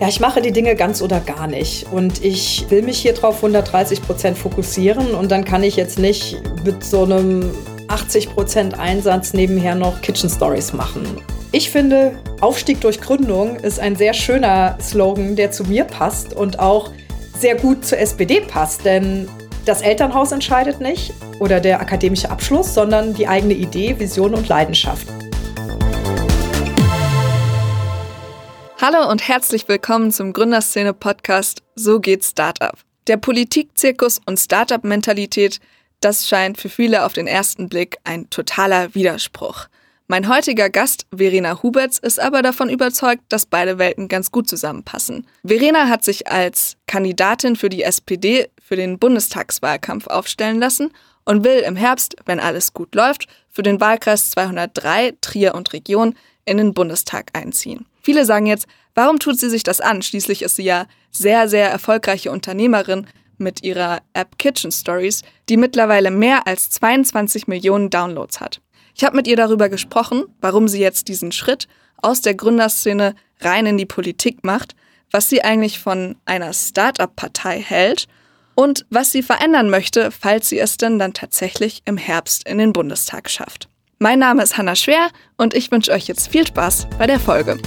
Ja, ich mache die Dinge ganz oder gar nicht. Und ich will mich hier drauf 130 Prozent fokussieren. Und dann kann ich jetzt nicht mit so einem 80 Prozent Einsatz nebenher noch Kitchen Stories machen. Ich finde, Aufstieg durch Gründung ist ein sehr schöner Slogan, der zu mir passt und auch sehr gut zur SPD passt. Denn das Elternhaus entscheidet nicht oder der akademische Abschluss, sondern die eigene Idee, Vision und Leidenschaft. Hallo und herzlich willkommen zum Gründerszene-Podcast So geht Startup. Der Politikzirkus und Startup-Mentalität, das scheint für viele auf den ersten Blick ein totaler Widerspruch. Mein heutiger Gast, Verena Huberts, ist aber davon überzeugt, dass beide Welten ganz gut zusammenpassen. Verena hat sich als Kandidatin für die SPD für den Bundestagswahlkampf aufstellen lassen und will im Herbst, wenn alles gut läuft, für den Wahlkreis 203 Trier und Region in den Bundestag einziehen. Viele sagen jetzt, warum tut sie sich das an? Schließlich ist sie ja sehr, sehr erfolgreiche Unternehmerin mit ihrer App Kitchen Stories, die mittlerweile mehr als 22 Millionen Downloads hat. Ich habe mit ihr darüber gesprochen, warum sie jetzt diesen Schritt aus der Gründerszene rein in die Politik macht, was sie eigentlich von einer Startup-Partei hält und was sie verändern möchte, falls sie es denn dann tatsächlich im Herbst in den Bundestag schafft. Mein Name ist Hanna Schwer und ich wünsche euch jetzt viel Spaß bei der Folge.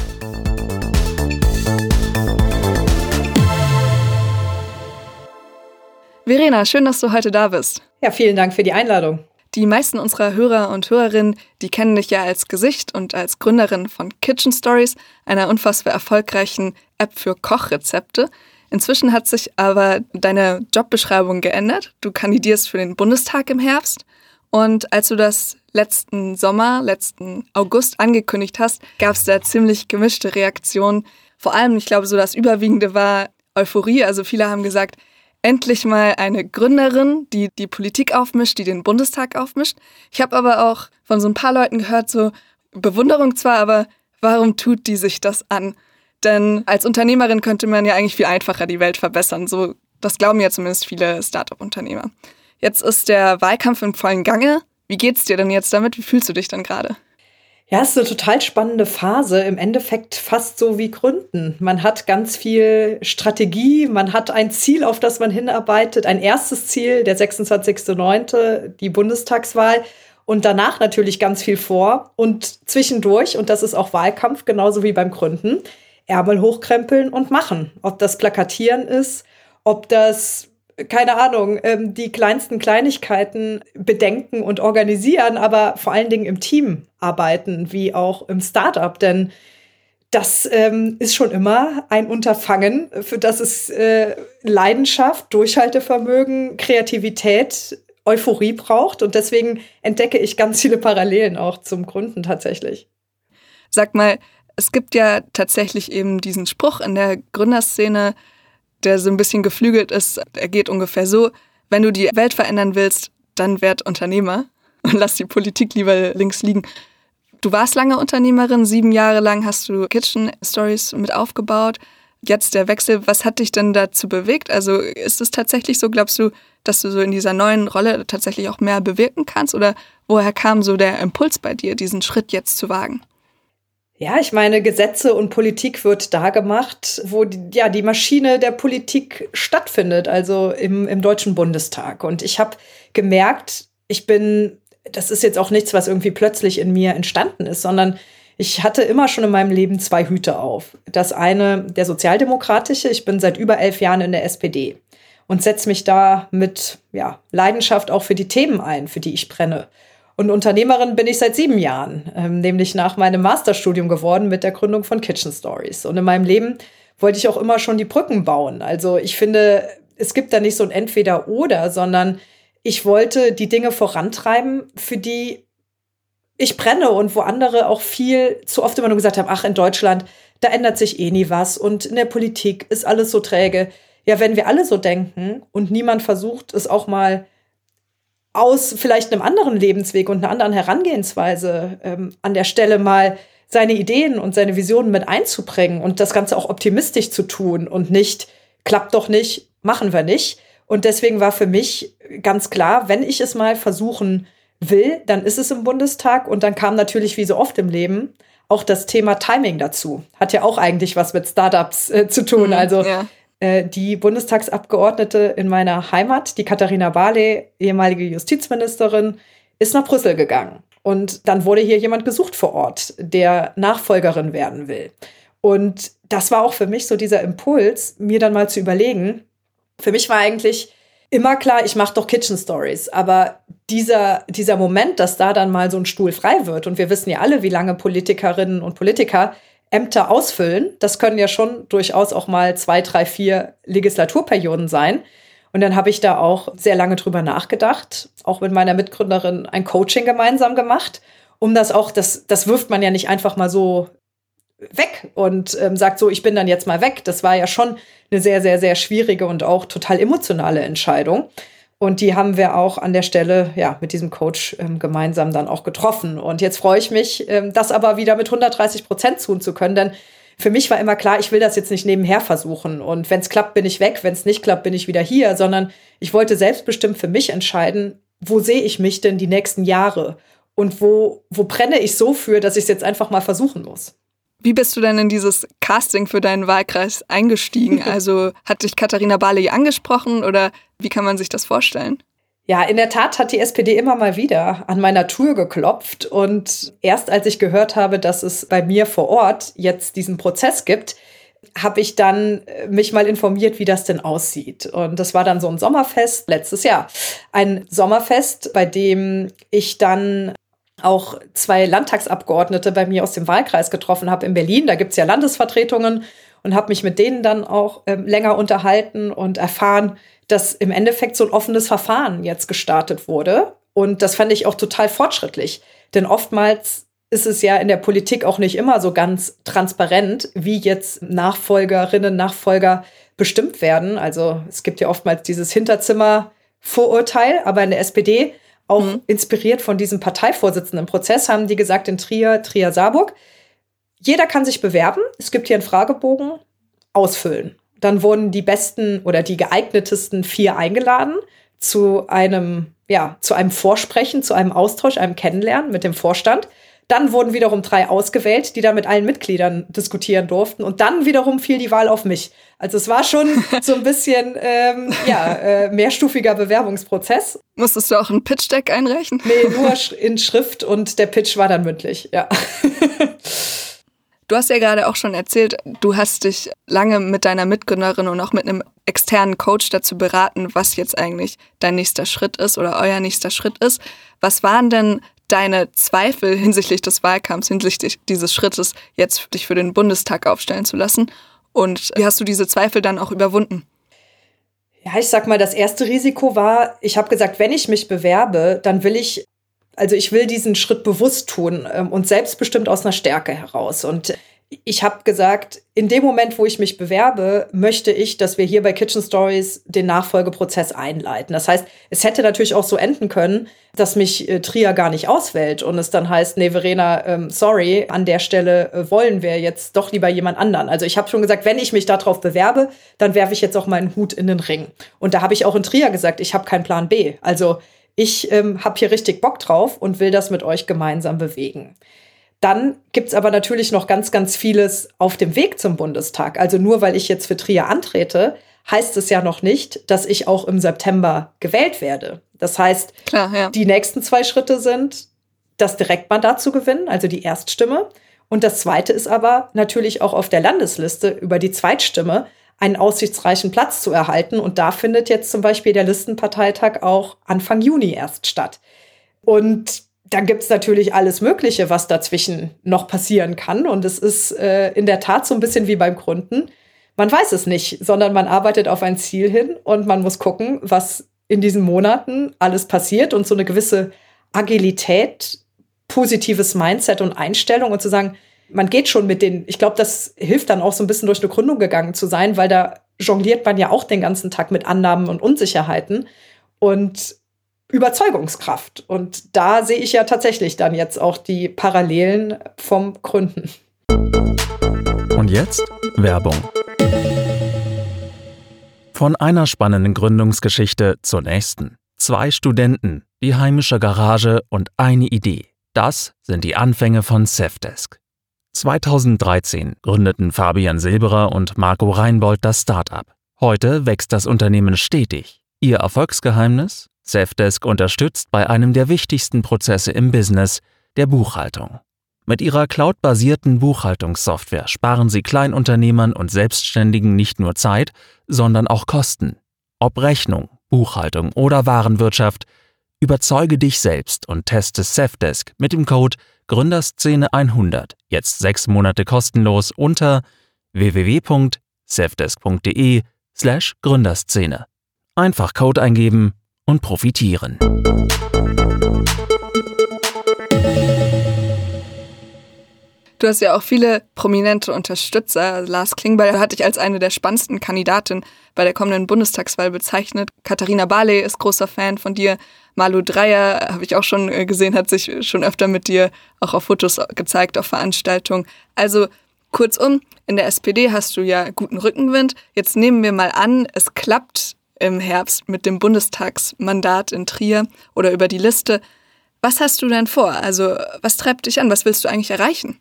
Verena, schön, dass du heute da bist. Ja, vielen Dank für die Einladung. Die meisten unserer Hörer und Hörerinnen, die kennen dich ja als Gesicht und als Gründerin von Kitchen Stories, einer unfassbar erfolgreichen App für Kochrezepte. Inzwischen hat sich aber deine Jobbeschreibung geändert. Du kandidierst für den Bundestag im Herbst. Und als du das letzten Sommer, letzten August angekündigt hast, gab es da ziemlich gemischte Reaktionen. Vor allem, ich glaube, so das Überwiegende war Euphorie. Also viele haben gesagt, endlich mal eine Gründerin, die die Politik aufmischt, die den Bundestag aufmischt. Ich habe aber auch von so ein paar Leuten gehört, so Bewunderung zwar, aber warum tut die sich das an? Denn als Unternehmerin könnte man ja eigentlich viel einfacher die Welt verbessern. So, das glauben ja zumindest viele Startup-Unternehmer. Jetzt ist der Wahlkampf im vollen Gange. Wie geht's dir denn jetzt damit? Wie fühlst du dich denn gerade? Ja, es ist eine total spannende Phase. Im Endeffekt fast so wie Gründen. Man hat ganz viel Strategie, man hat ein Ziel, auf das man hinarbeitet. Ein erstes Ziel, der 26.09., die Bundestagswahl. Und danach natürlich ganz viel vor. Und zwischendurch, und das ist auch Wahlkampf, genauso wie beim Gründen, Ärmel hochkrempeln und machen. Ob das Plakatieren ist, ob das keine Ahnung, ähm, die kleinsten Kleinigkeiten bedenken und organisieren, aber vor allen Dingen im Team arbeiten, wie auch im Startup. Denn das ähm, ist schon immer ein Unterfangen, für das es äh, Leidenschaft, Durchhaltevermögen, Kreativität, Euphorie braucht. Und deswegen entdecke ich ganz viele Parallelen auch zum Gründen tatsächlich. Sag mal, es gibt ja tatsächlich eben diesen Spruch in der Gründerszene, der so ein bisschen geflügelt ist. Er geht ungefähr so, wenn du die Welt verändern willst, dann werd Unternehmer und lass die Politik lieber links liegen. Du warst lange Unternehmerin, sieben Jahre lang hast du Kitchen Stories mit aufgebaut. Jetzt der Wechsel, was hat dich denn dazu bewegt? Also ist es tatsächlich so, glaubst du, dass du so in dieser neuen Rolle tatsächlich auch mehr bewirken kannst? Oder woher kam so der Impuls bei dir, diesen Schritt jetzt zu wagen? Ja, ich meine, Gesetze und Politik wird da gemacht, wo die, ja die Maschine der Politik stattfindet, also im, im Deutschen Bundestag. Und ich habe gemerkt, ich bin, das ist jetzt auch nichts, was irgendwie plötzlich in mir entstanden ist, sondern ich hatte immer schon in meinem Leben zwei Hüte auf. Das eine, der sozialdemokratische, ich bin seit über elf Jahren in der SPD und setze mich da mit ja, Leidenschaft auch für die Themen ein, für die ich brenne. Und Unternehmerin bin ich seit sieben Jahren, ähm, nämlich nach meinem Masterstudium geworden mit der Gründung von Kitchen Stories. Und in meinem Leben wollte ich auch immer schon die Brücken bauen. Also ich finde, es gibt da nicht so ein Entweder-Oder, sondern ich wollte die Dinge vorantreiben, für die ich brenne und wo andere auch viel zu oft immer nur gesagt haben, ach, in Deutschland, da ändert sich eh nie was und in der Politik ist alles so träge. Ja, wenn wir alle so denken und niemand versucht, es auch mal aus vielleicht einem anderen Lebensweg und einer anderen Herangehensweise ähm, an der Stelle mal seine Ideen und seine Visionen mit einzubringen und das Ganze auch optimistisch zu tun und nicht, klappt doch nicht, machen wir nicht. Und deswegen war für mich ganz klar, wenn ich es mal versuchen will, dann ist es im Bundestag und dann kam natürlich wie so oft im Leben auch das Thema Timing dazu. Hat ja auch eigentlich was mit Startups äh, zu tun. Mhm, also ja. Äh, die Bundestagsabgeordnete in meiner Heimat, die Katharina Barley, ehemalige Justizministerin, ist nach Brüssel gegangen. Und dann wurde hier jemand gesucht vor Ort, der Nachfolgerin werden will. Und das war auch für mich so dieser Impuls, mir dann mal zu überlegen. Für mich war eigentlich immer klar, ich mache doch Kitchen Stories. Aber dieser, dieser Moment, dass da dann mal so ein Stuhl frei wird, und wir wissen ja alle, wie lange Politikerinnen und Politiker Ämter ausfüllen, das können ja schon durchaus auch mal zwei, drei, vier Legislaturperioden sein. Und dann habe ich da auch sehr lange drüber nachgedacht, auch mit meiner Mitgründerin ein Coaching gemeinsam gemacht, um das auch, das, das wirft man ja nicht einfach mal so weg und ähm, sagt so, ich bin dann jetzt mal weg. Das war ja schon eine sehr, sehr, sehr schwierige und auch total emotionale Entscheidung. Und die haben wir auch an der Stelle ja mit diesem Coach ähm, gemeinsam dann auch getroffen. Und jetzt freue ich mich, ähm, das aber wieder mit 130 Prozent tun zu können, denn für mich war immer klar, ich will das jetzt nicht nebenher versuchen. Und wenn es klappt, bin ich weg. Wenn es nicht klappt, bin ich wieder hier. Sondern ich wollte selbstbestimmt für mich entscheiden, wo sehe ich mich denn die nächsten Jahre? Und wo, wo brenne ich so für, dass ich es jetzt einfach mal versuchen muss? Wie bist du denn in dieses Casting für deinen Wahlkreis eingestiegen? Also hat dich Katharina Barley angesprochen oder wie kann man sich das vorstellen? Ja, in der Tat hat die SPD immer mal wieder an meiner Tür geklopft. Und erst als ich gehört habe, dass es bei mir vor Ort jetzt diesen Prozess gibt, habe ich dann äh, mich mal informiert, wie das denn aussieht. Und das war dann so ein Sommerfest letztes Jahr. Ein Sommerfest, bei dem ich dann auch zwei Landtagsabgeordnete bei mir aus dem Wahlkreis getroffen habe in Berlin. Da gibt es ja Landesvertretungen und habe mich mit denen dann auch ähm, länger unterhalten und erfahren, dass im Endeffekt so ein offenes Verfahren jetzt gestartet wurde. Und das fand ich auch total fortschrittlich. Denn oftmals ist es ja in der Politik auch nicht immer so ganz transparent, wie jetzt Nachfolgerinnen, Nachfolger bestimmt werden. Also es gibt ja oftmals dieses Hinterzimmer-Vorurteil, aber in der SPD, auch mhm. inspiriert von diesem Parteivorsitzendenprozess, haben die gesagt in Trier, Trier-Saarburg, jeder kann sich bewerben. Es gibt hier einen Fragebogen, ausfüllen. Dann wurden die besten oder die geeignetesten vier eingeladen zu einem, ja, zu einem Vorsprechen, zu einem Austausch, einem Kennenlernen mit dem Vorstand. Dann wurden wiederum drei ausgewählt, die da mit allen Mitgliedern diskutieren durften. Und dann wiederum fiel die Wahl auf mich. Also es war schon so ein bisschen ähm, ja, äh, mehrstufiger Bewerbungsprozess. Musstest du auch ein Pitch-Deck einreichen? Nee, nur in Schrift und der Pitch war dann mündlich, ja. Du hast ja gerade auch schon erzählt, du hast dich lange mit deiner Mitgründerin und auch mit einem externen Coach dazu beraten, was jetzt eigentlich dein nächster Schritt ist oder euer nächster Schritt ist. Was waren denn deine Zweifel hinsichtlich des Wahlkampfs, hinsichtlich dieses Schrittes, jetzt dich für den Bundestag aufstellen zu lassen? Und wie hast du diese Zweifel dann auch überwunden? Ja, ich sag mal, das erste Risiko war, ich habe gesagt, wenn ich mich bewerbe, dann will ich also ich will diesen Schritt bewusst tun ähm, und selbstbestimmt aus einer Stärke heraus. Und ich habe gesagt, in dem Moment, wo ich mich bewerbe, möchte ich, dass wir hier bei Kitchen Stories den Nachfolgeprozess einleiten. Das heißt, es hätte natürlich auch so enden können, dass mich äh, Tria gar nicht auswählt und es dann heißt, nee, Verena, ähm, sorry, an der Stelle äh, wollen wir jetzt doch lieber jemand anderen. Also ich habe schon gesagt, wenn ich mich darauf bewerbe, dann werfe ich jetzt auch meinen Hut in den Ring. Und da habe ich auch in Tria gesagt, ich habe keinen Plan B. Also ich ähm, habe hier richtig Bock drauf und will das mit euch gemeinsam bewegen. Dann gibt's aber natürlich noch ganz, ganz vieles auf dem Weg zum Bundestag. Also nur weil ich jetzt für Trier antrete, heißt es ja noch nicht, dass ich auch im September gewählt werde. Das heißt, Klar, ja. die nächsten zwei Schritte sind, das Direktmandat zu gewinnen, also die Erststimme. Und das zweite ist aber natürlich auch auf der Landesliste über die Zweitstimme einen aussichtsreichen Platz zu erhalten. Und da findet jetzt zum Beispiel der Listenparteitag auch Anfang Juni erst statt. Und dann gibt es natürlich alles Mögliche, was dazwischen noch passieren kann. Und es ist äh, in der Tat so ein bisschen wie beim Gründen. Man weiß es nicht, sondern man arbeitet auf ein Ziel hin und man muss gucken, was in diesen Monaten alles passiert und so eine gewisse Agilität, positives Mindset und Einstellung und zu sagen, man geht schon mit den, ich glaube, das hilft dann auch so ein bisschen durch eine Gründung gegangen zu sein, weil da jongliert man ja auch den ganzen Tag mit Annahmen und Unsicherheiten und Überzeugungskraft. Und da sehe ich ja tatsächlich dann jetzt auch die Parallelen vom Gründen. Und jetzt Werbung. Von einer spannenden Gründungsgeschichte zur nächsten. Zwei Studenten, die heimische Garage und eine Idee. Das sind die Anfänge von Safdesk. 2013 gründeten Fabian Silberer und Marco Reinbold das Startup. Heute wächst das Unternehmen stetig. Ihr Erfolgsgeheimnis? Safdesk unterstützt bei einem der wichtigsten Prozesse im Business, der Buchhaltung. Mit ihrer cloudbasierten Buchhaltungssoftware sparen sie Kleinunternehmern und Selbstständigen nicht nur Zeit, sondern auch Kosten. Ob Rechnung, Buchhaltung oder Warenwirtschaft, überzeuge dich selbst und teste Safdesk mit dem Code Gründerszene 100 jetzt sechs Monate kostenlos unter www.safdesk.de slash Gründerszene. Einfach Code eingeben und profitieren. Du hast ja auch viele prominente Unterstützer. Lars Klingbeil hat dich als eine der spannendsten Kandidatinnen bei der kommenden Bundestagswahl bezeichnet. Katharina Barley ist großer Fan von dir. Malu Dreyer, habe ich auch schon äh, gesehen, hat sich schon öfter mit dir auch auf Fotos gezeigt, auf Veranstaltungen. Also kurzum, in der SPD hast du ja guten Rückenwind. Jetzt nehmen wir mal an, es klappt im Herbst mit dem Bundestagsmandat in Trier oder über die Liste. Was hast du denn vor? Also was treibt dich an? Was willst du eigentlich erreichen?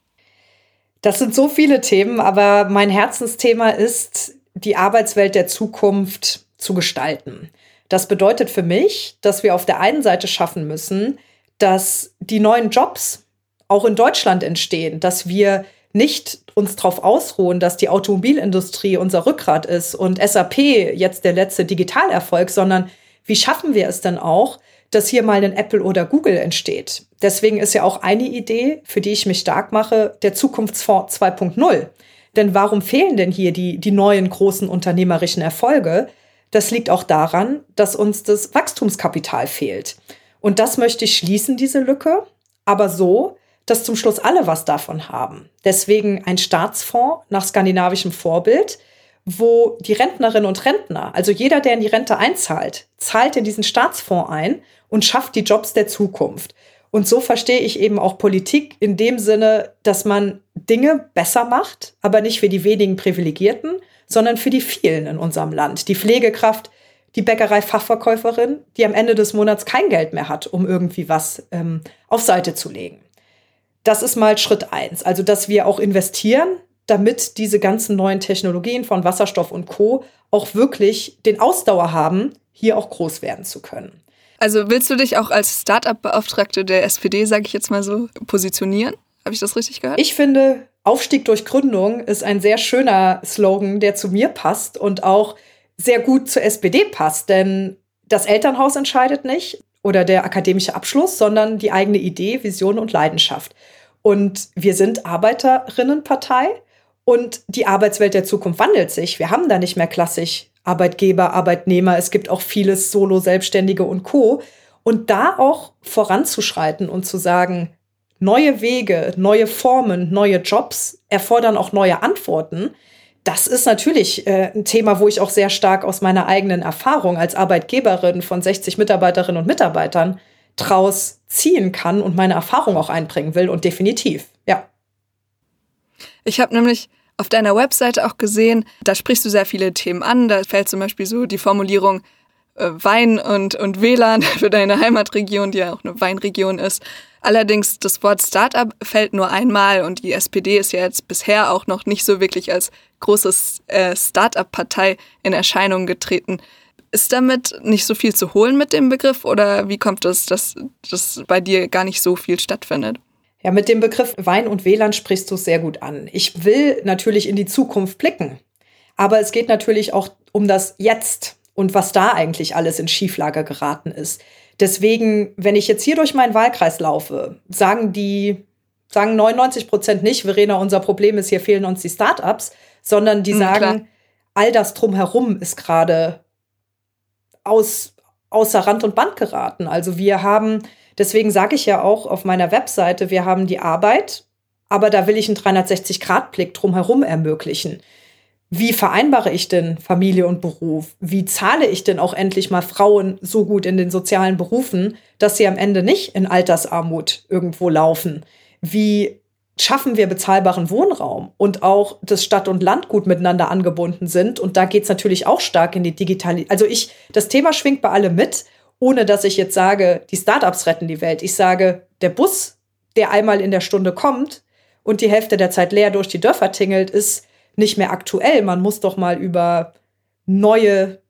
Das sind so viele Themen, aber mein Herzensthema ist, die Arbeitswelt der Zukunft zu gestalten. Das bedeutet für mich, dass wir auf der einen Seite schaffen müssen, dass die neuen Jobs auch in Deutschland entstehen, dass wir nicht uns darauf ausruhen, dass die Automobilindustrie unser Rückgrat ist und SAP jetzt der letzte Digitalerfolg, sondern wie schaffen wir es denn auch, dass hier mal ein Apple oder Google entsteht. Deswegen ist ja auch eine Idee, für die ich mich stark mache, der Zukunftsfonds 2.0. Denn warum fehlen denn hier die, die neuen großen unternehmerischen Erfolge? Das liegt auch daran, dass uns das Wachstumskapital fehlt. Und das möchte ich schließen, diese Lücke, aber so, dass zum Schluss alle was davon haben. Deswegen ein Staatsfonds nach skandinavischem Vorbild, wo die Rentnerinnen und Rentner, also jeder, der in die Rente einzahlt, zahlt in diesen Staatsfonds ein und schafft die Jobs der Zukunft. Und so verstehe ich eben auch Politik in dem Sinne, dass man Dinge besser macht, aber nicht für die wenigen Privilegierten, sondern für die vielen in unserem Land. Die Pflegekraft, die Bäckerei-Fachverkäuferin, die am Ende des Monats kein Geld mehr hat, um irgendwie was ähm, auf Seite zu legen. Das ist mal Schritt eins. Also, dass wir auch investieren, damit diese ganzen neuen Technologien von Wasserstoff und Co. auch wirklich den Ausdauer haben, hier auch groß werden zu können. Also willst du dich auch als Startup-Beauftragte der SPD, sage ich jetzt mal so, positionieren? Habe ich das richtig gehört? Ich finde, Aufstieg durch Gründung ist ein sehr schöner Slogan, der zu mir passt und auch sehr gut zur SPD passt. Denn das Elternhaus entscheidet nicht oder der akademische Abschluss, sondern die eigene Idee, Vision und Leidenschaft. Und wir sind Arbeiterinnenpartei und die Arbeitswelt der Zukunft wandelt sich. Wir haben da nicht mehr klassisch Arbeitgeber, Arbeitnehmer, es gibt auch vieles Solo, Selbstständige und Co. Und da auch voranzuschreiten und zu sagen, neue Wege, neue Formen, neue Jobs erfordern auch neue Antworten. Das ist natürlich äh, ein Thema, wo ich auch sehr stark aus meiner eigenen Erfahrung als Arbeitgeberin von 60 Mitarbeiterinnen und Mitarbeitern draus ziehen kann und meine Erfahrung auch einbringen will und definitiv, ja. Ich habe nämlich auf deiner Webseite auch gesehen, da sprichst du sehr viele Themen an. Da fällt zum Beispiel so die Formulierung Wein und, und WLAN für deine Heimatregion, die ja auch eine Weinregion ist. Allerdings das Wort Startup fällt nur einmal und die SPD ist ja jetzt bisher auch noch nicht so wirklich als großes äh, Startup-Partei in Erscheinung getreten. Ist damit nicht so viel zu holen mit dem Begriff oder wie kommt es, dass das bei dir gar nicht so viel stattfindet? Ja, mit dem Begriff Wein und WLAN sprichst du sehr gut an. Ich will natürlich in die Zukunft blicken, aber es geht natürlich auch um das Jetzt und was da eigentlich alles in Schieflage geraten ist. Deswegen, wenn ich jetzt hier durch meinen Wahlkreis laufe, sagen die, sagen 99 Prozent nicht, Verena, unser Problem ist, hier fehlen uns die Startups, sondern die mhm, sagen, klar. all das drumherum ist gerade aus, außer Rand und Band geraten. Also wir haben Deswegen sage ich ja auch auf meiner Webseite, wir haben die Arbeit, aber da will ich einen 360-Grad-Blick drumherum ermöglichen. Wie vereinbare ich denn Familie und Beruf? Wie zahle ich denn auch endlich mal Frauen so gut in den sozialen Berufen, dass sie am Ende nicht in Altersarmut irgendwo laufen? Wie schaffen wir bezahlbaren Wohnraum und auch das Stadt und Land gut miteinander angebunden sind? Und da geht es natürlich auch stark in die Digitalisierung. Also ich, das Thema schwingt bei alle mit ohne dass ich jetzt sage, die Startups retten die Welt. Ich sage, der Bus, der einmal in der Stunde kommt und die Hälfte der Zeit leer durch die Dörfer tingelt, ist nicht mehr aktuell. Man muss doch mal über neue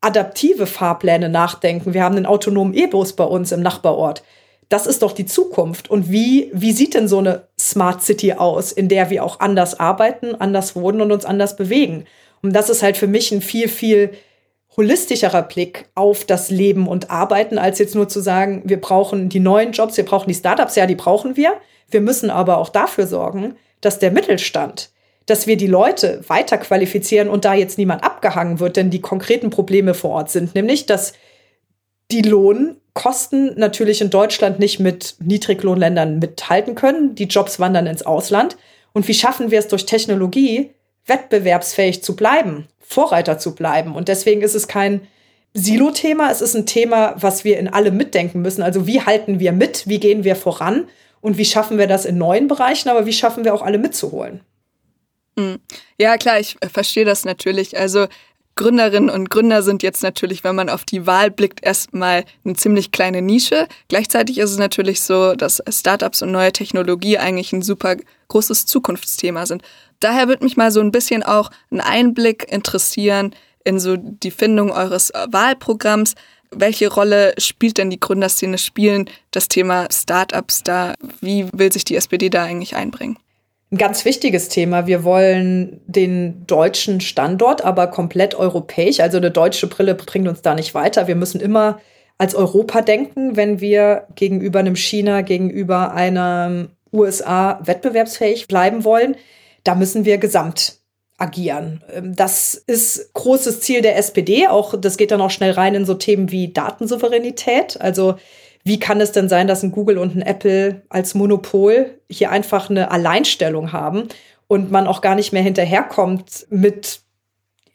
adaptive Fahrpläne nachdenken. Wir haben einen autonomen E-Bus bei uns im Nachbarort. Das ist doch die Zukunft. Und wie, wie sieht denn so eine Smart City aus, in der wir auch anders arbeiten, anders wohnen und uns anders bewegen? Und das ist halt für mich ein viel, viel holistischerer Blick auf das Leben und Arbeiten, als jetzt nur zu sagen, wir brauchen die neuen Jobs, wir brauchen die Startups, ja, die brauchen wir. Wir müssen aber auch dafür sorgen, dass der Mittelstand, dass wir die Leute weiter qualifizieren und da jetzt niemand abgehangen wird, denn die konkreten Probleme vor Ort sind nämlich, dass die Lohnkosten natürlich in Deutschland nicht mit Niedriglohnländern mithalten können. Die Jobs wandern ins Ausland. Und wie schaffen wir es durch Technologie, wettbewerbsfähig zu bleiben? Vorreiter zu bleiben. Und deswegen ist es kein Silo-Thema, es ist ein Thema, was wir in alle mitdenken müssen. Also wie halten wir mit, wie gehen wir voran und wie schaffen wir das in neuen Bereichen, aber wie schaffen wir auch alle mitzuholen? Hm. Ja, klar, ich verstehe das natürlich. Also Gründerinnen und Gründer sind jetzt natürlich, wenn man auf die Wahl blickt, erstmal eine ziemlich kleine Nische. Gleichzeitig ist es natürlich so, dass Startups und neue Technologie eigentlich ein super großes Zukunftsthema sind. Daher würde mich mal so ein bisschen auch ein Einblick interessieren in so die Findung eures Wahlprogramms. Welche Rolle spielt denn die Gründerszene spielen, das Thema Startups da? Wie will sich die SPD da eigentlich einbringen? Ein ganz wichtiges Thema. Wir wollen den deutschen Standort, aber komplett europäisch. Also eine deutsche Brille bringt uns da nicht weiter. Wir müssen immer als Europa denken, wenn wir gegenüber einem China, gegenüber einem USA wettbewerbsfähig bleiben wollen. Da müssen wir gesamt agieren. Ähm, das ist großes Ziel der SPD. Auch das geht dann auch schnell rein in so Themen wie Datensouveränität. Also wie kann es denn sein, dass ein Google und ein Apple als Monopol hier einfach eine Alleinstellung haben und man auch gar nicht mehr hinterherkommt mit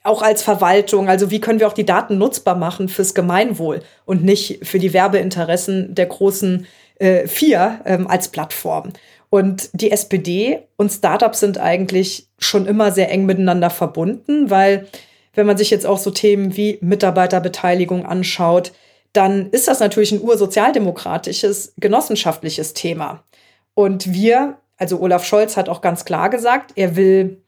auch als Verwaltung, also wie können wir auch die Daten nutzbar machen fürs Gemeinwohl und nicht für die Werbeinteressen der großen äh, vier ähm, als Plattform. Und die SPD und Startups sind eigentlich schon immer sehr eng miteinander verbunden, weil wenn man sich jetzt auch so Themen wie Mitarbeiterbeteiligung anschaut, dann ist das natürlich ein ursozialdemokratisches, genossenschaftliches Thema. Und wir, also Olaf Scholz hat auch ganz klar gesagt, er will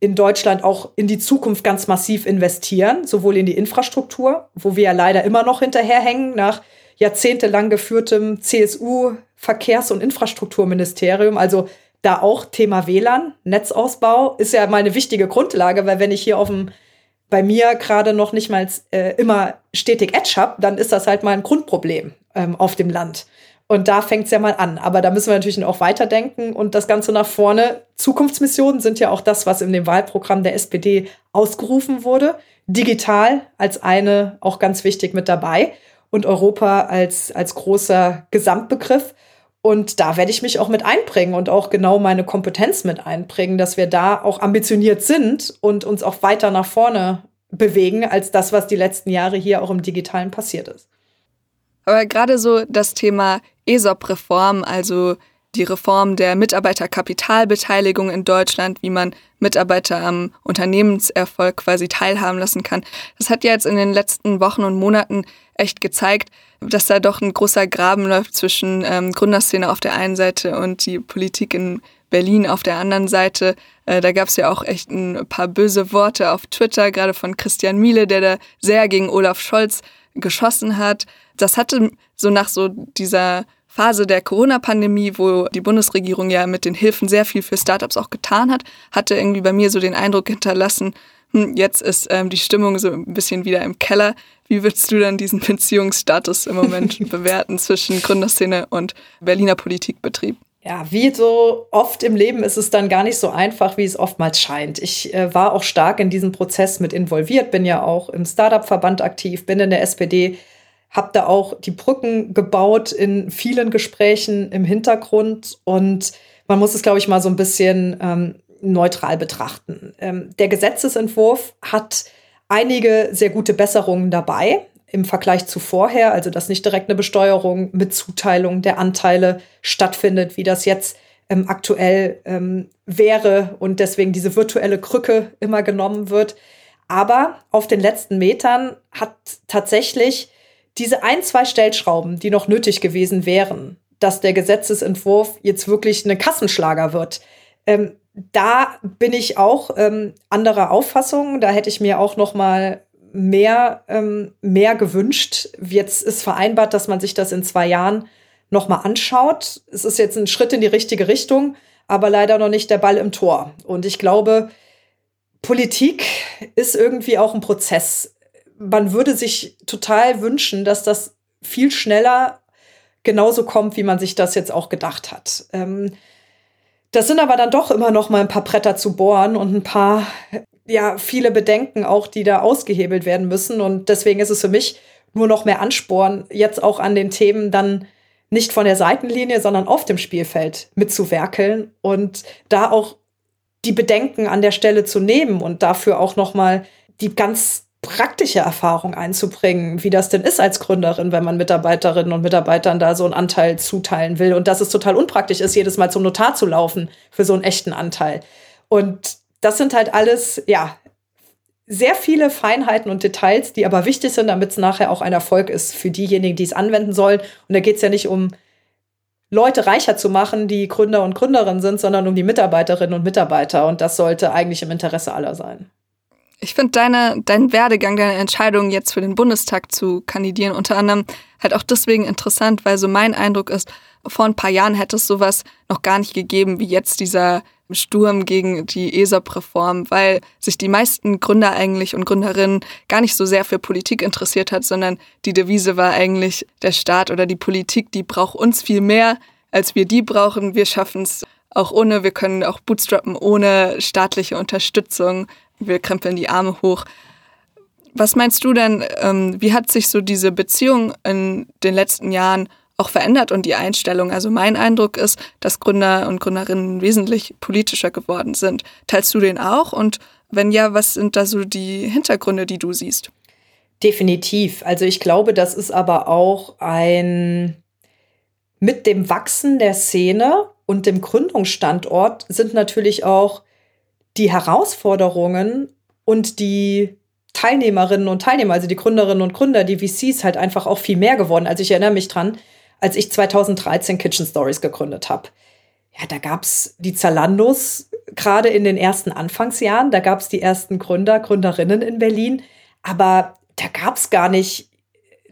in Deutschland auch in die Zukunft ganz massiv investieren, sowohl in die Infrastruktur, wo wir ja leider immer noch hinterherhängen nach jahrzehntelang geführtem CSU-Verkehrs- und Infrastrukturministerium. Also da auch Thema WLAN, Netzausbau ist ja mal eine wichtige Grundlage, weil wenn ich hier auf dem bei mir gerade noch nicht mal äh, immer stetig Edge habe, dann ist das halt mal ein Grundproblem ähm, auf dem Land. Und da fängt es ja mal an. Aber da müssen wir natürlich auch weiterdenken und das Ganze nach vorne. Zukunftsmissionen sind ja auch das, was in dem Wahlprogramm der SPD ausgerufen wurde. Digital als eine auch ganz wichtig mit dabei und Europa als, als großer Gesamtbegriff. Und da werde ich mich auch mit einbringen und auch genau meine Kompetenz mit einbringen, dass wir da auch ambitioniert sind und uns auch weiter nach vorne bewegen als das, was die letzten Jahre hier auch im Digitalen passiert ist. Aber gerade so das Thema ESOP-Reform, also die Reform der Mitarbeiterkapitalbeteiligung in Deutschland, wie man Mitarbeiter am Unternehmenserfolg quasi teilhaben lassen kann. Das hat ja jetzt in den letzten Wochen und Monaten echt gezeigt, dass da doch ein großer Graben läuft zwischen ähm, Gründerszene auf der einen Seite und die Politik in Berlin auf der anderen Seite. Äh, da gab es ja auch echt ein paar böse Worte auf Twitter, gerade von Christian Miele, der da sehr gegen Olaf Scholz geschossen hat. Das hatte so nach so dieser Phase der Corona-Pandemie, wo die Bundesregierung ja mit den Hilfen sehr viel für Startups auch getan hat, hatte irgendwie bei mir so den Eindruck hinterlassen, hm, jetzt ist ähm, die Stimmung so ein bisschen wieder im Keller. Wie würdest du dann diesen Beziehungsstatus im Moment bewerten zwischen Gründerszene und Berliner Politikbetrieb? Ja, wie so oft im Leben ist es dann gar nicht so einfach, wie es oftmals scheint. Ich äh, war auch stark in diesen Prozess mit involviert, bin ja auch im Startup-Verband aktiv, bin in der SPD, habe da auch die Brücken gebaut in vielen Gesprächen im Hintergrund und man muss es, glaube ich, mal so ein bisschen ähm, neutral betrachten. Ähm, der Gesetzesentwurf hat einige sehr gute Besserungen dabei im Vergleich zu vorher, also dass nicht direkt eine Besteuerung mit Zuteilung der Anteile stattfindet, wie das jetzt ähm, aktuell ähm, wäre und deswegen diese virtuelle Krücke immer genommen wird. Aber auf den letzten Metern hat tatsächlich diese ein, zwei Stellschrauben, die noch nötig gewesen wären, dass der Gesetzesentwurf jetzt wirklich eine Kassenschlager wird. Ähm, da bin ich auch ähm, anderer Auffassung. Da hätte ich mir auch noch mal mehr, ähm, mehr gewünscht. Jetzt ist vereinbart, dass man sich das in zwei Jahren noch mal anschaut. Es ist jetzt ein Schritt in die richtige Richtung, aber leider noch nicht der Ball im Tor. Und ich glaube, Politik ist irgendwie auch ein Prozess. Man würde sich total wünschen, dass das viel schneller genauso kommt, wie man sich das jetzt auch gedacht hat. Ähm, das sind aber dann doch immer noch mal ein paar Bretter zu bohren und ein paar, ja, viele Bedenken auch, die da ausgehebelt werden müssen. Und deswegen ist es für mich nur noch mehr Ansporn, jetzt auch an den Themen dann nicht von der Seitenlinie, sondern auf dem Spielfeld mitzuwerkeln und da auch die Bedenken an der Stelle zu nehmen und dafür auch noch mal die ganz praktische Erfahrung einzubringen, wie das denn ist als Gründerin, wenn man Mitarbeiterinnen und Mitarbeitern da so einen Anteil zuteilen will und dass es total unpraktisch ist, jedes Mal zum Notar zu laufen für so einen echten Anteil. Und das sind halt alles, ja, sehr viele Feinheiten und Details, die aber wichtig sind, damit es nachher auch ein Erfolg ist für diejenigen, die es anwenden sollen. Und da geht es ja nicht um Leute reicher zu machen, die Gründer und Gründerinnen sind, sondern um die Mitarbeiterinnen und Mitarbeiter. Und das sollte eigentlich im Interesse aller sein. Ich finde deine, dein Werdegang, deine Entscheidung, jetzt für den Bundestag zu kandidieren, unter anderem halt auch deswegen interessant, weil so mein Eindruck ist, vor ein paar Jahren hätte es sowas noch gar nicht gegeben, wie jetzt dieser Sturm gegen die ESOP-Reform, weil sich die meisten Gründer eigentlich und Gründerinnen gar nicht so sehr für Politik interessiert hat, sondern die Devise war eigentlich, der Staat oder die Politik, die braucht uns viel mehr, als wir die brauchen. Wir schaffen es auch ohne, wir können auch bootstrappen ohne staatliche Unterstützung wir krempeln die Arme hoch. Was meinst du denn, ähm, wie hat sich so diese Beziehung in den letzten Jahren auch verändert und die Einstellung? Also mein Eindruck ist, dass Gründer und Gründerinnen wesentlich politischer geworden sind. Teilst du den auch? Und wenn ja, was sind da so die Hintergründe, die du siehst? Definitiv. Also ich glaube, das ist aber auch ein mit dem Wachsen der Szene und dem Gründungsstandort sind natürlich auch die Herausforderungen und die Teilnehmerinnen und Teilnehmer, also die Gründerinnen und Gründer, die VCs halt einfach auch viel mehr geworden. Also ich erinnere mich dran, als ich 2013 Kitchen Stories gegründet habe. Ja, da gab es die Zalandos gerade in den ersten Anfangsjahren, da gab es die ersten Gründer, Gründerinnen in Berlin, aber da gab es gar nicht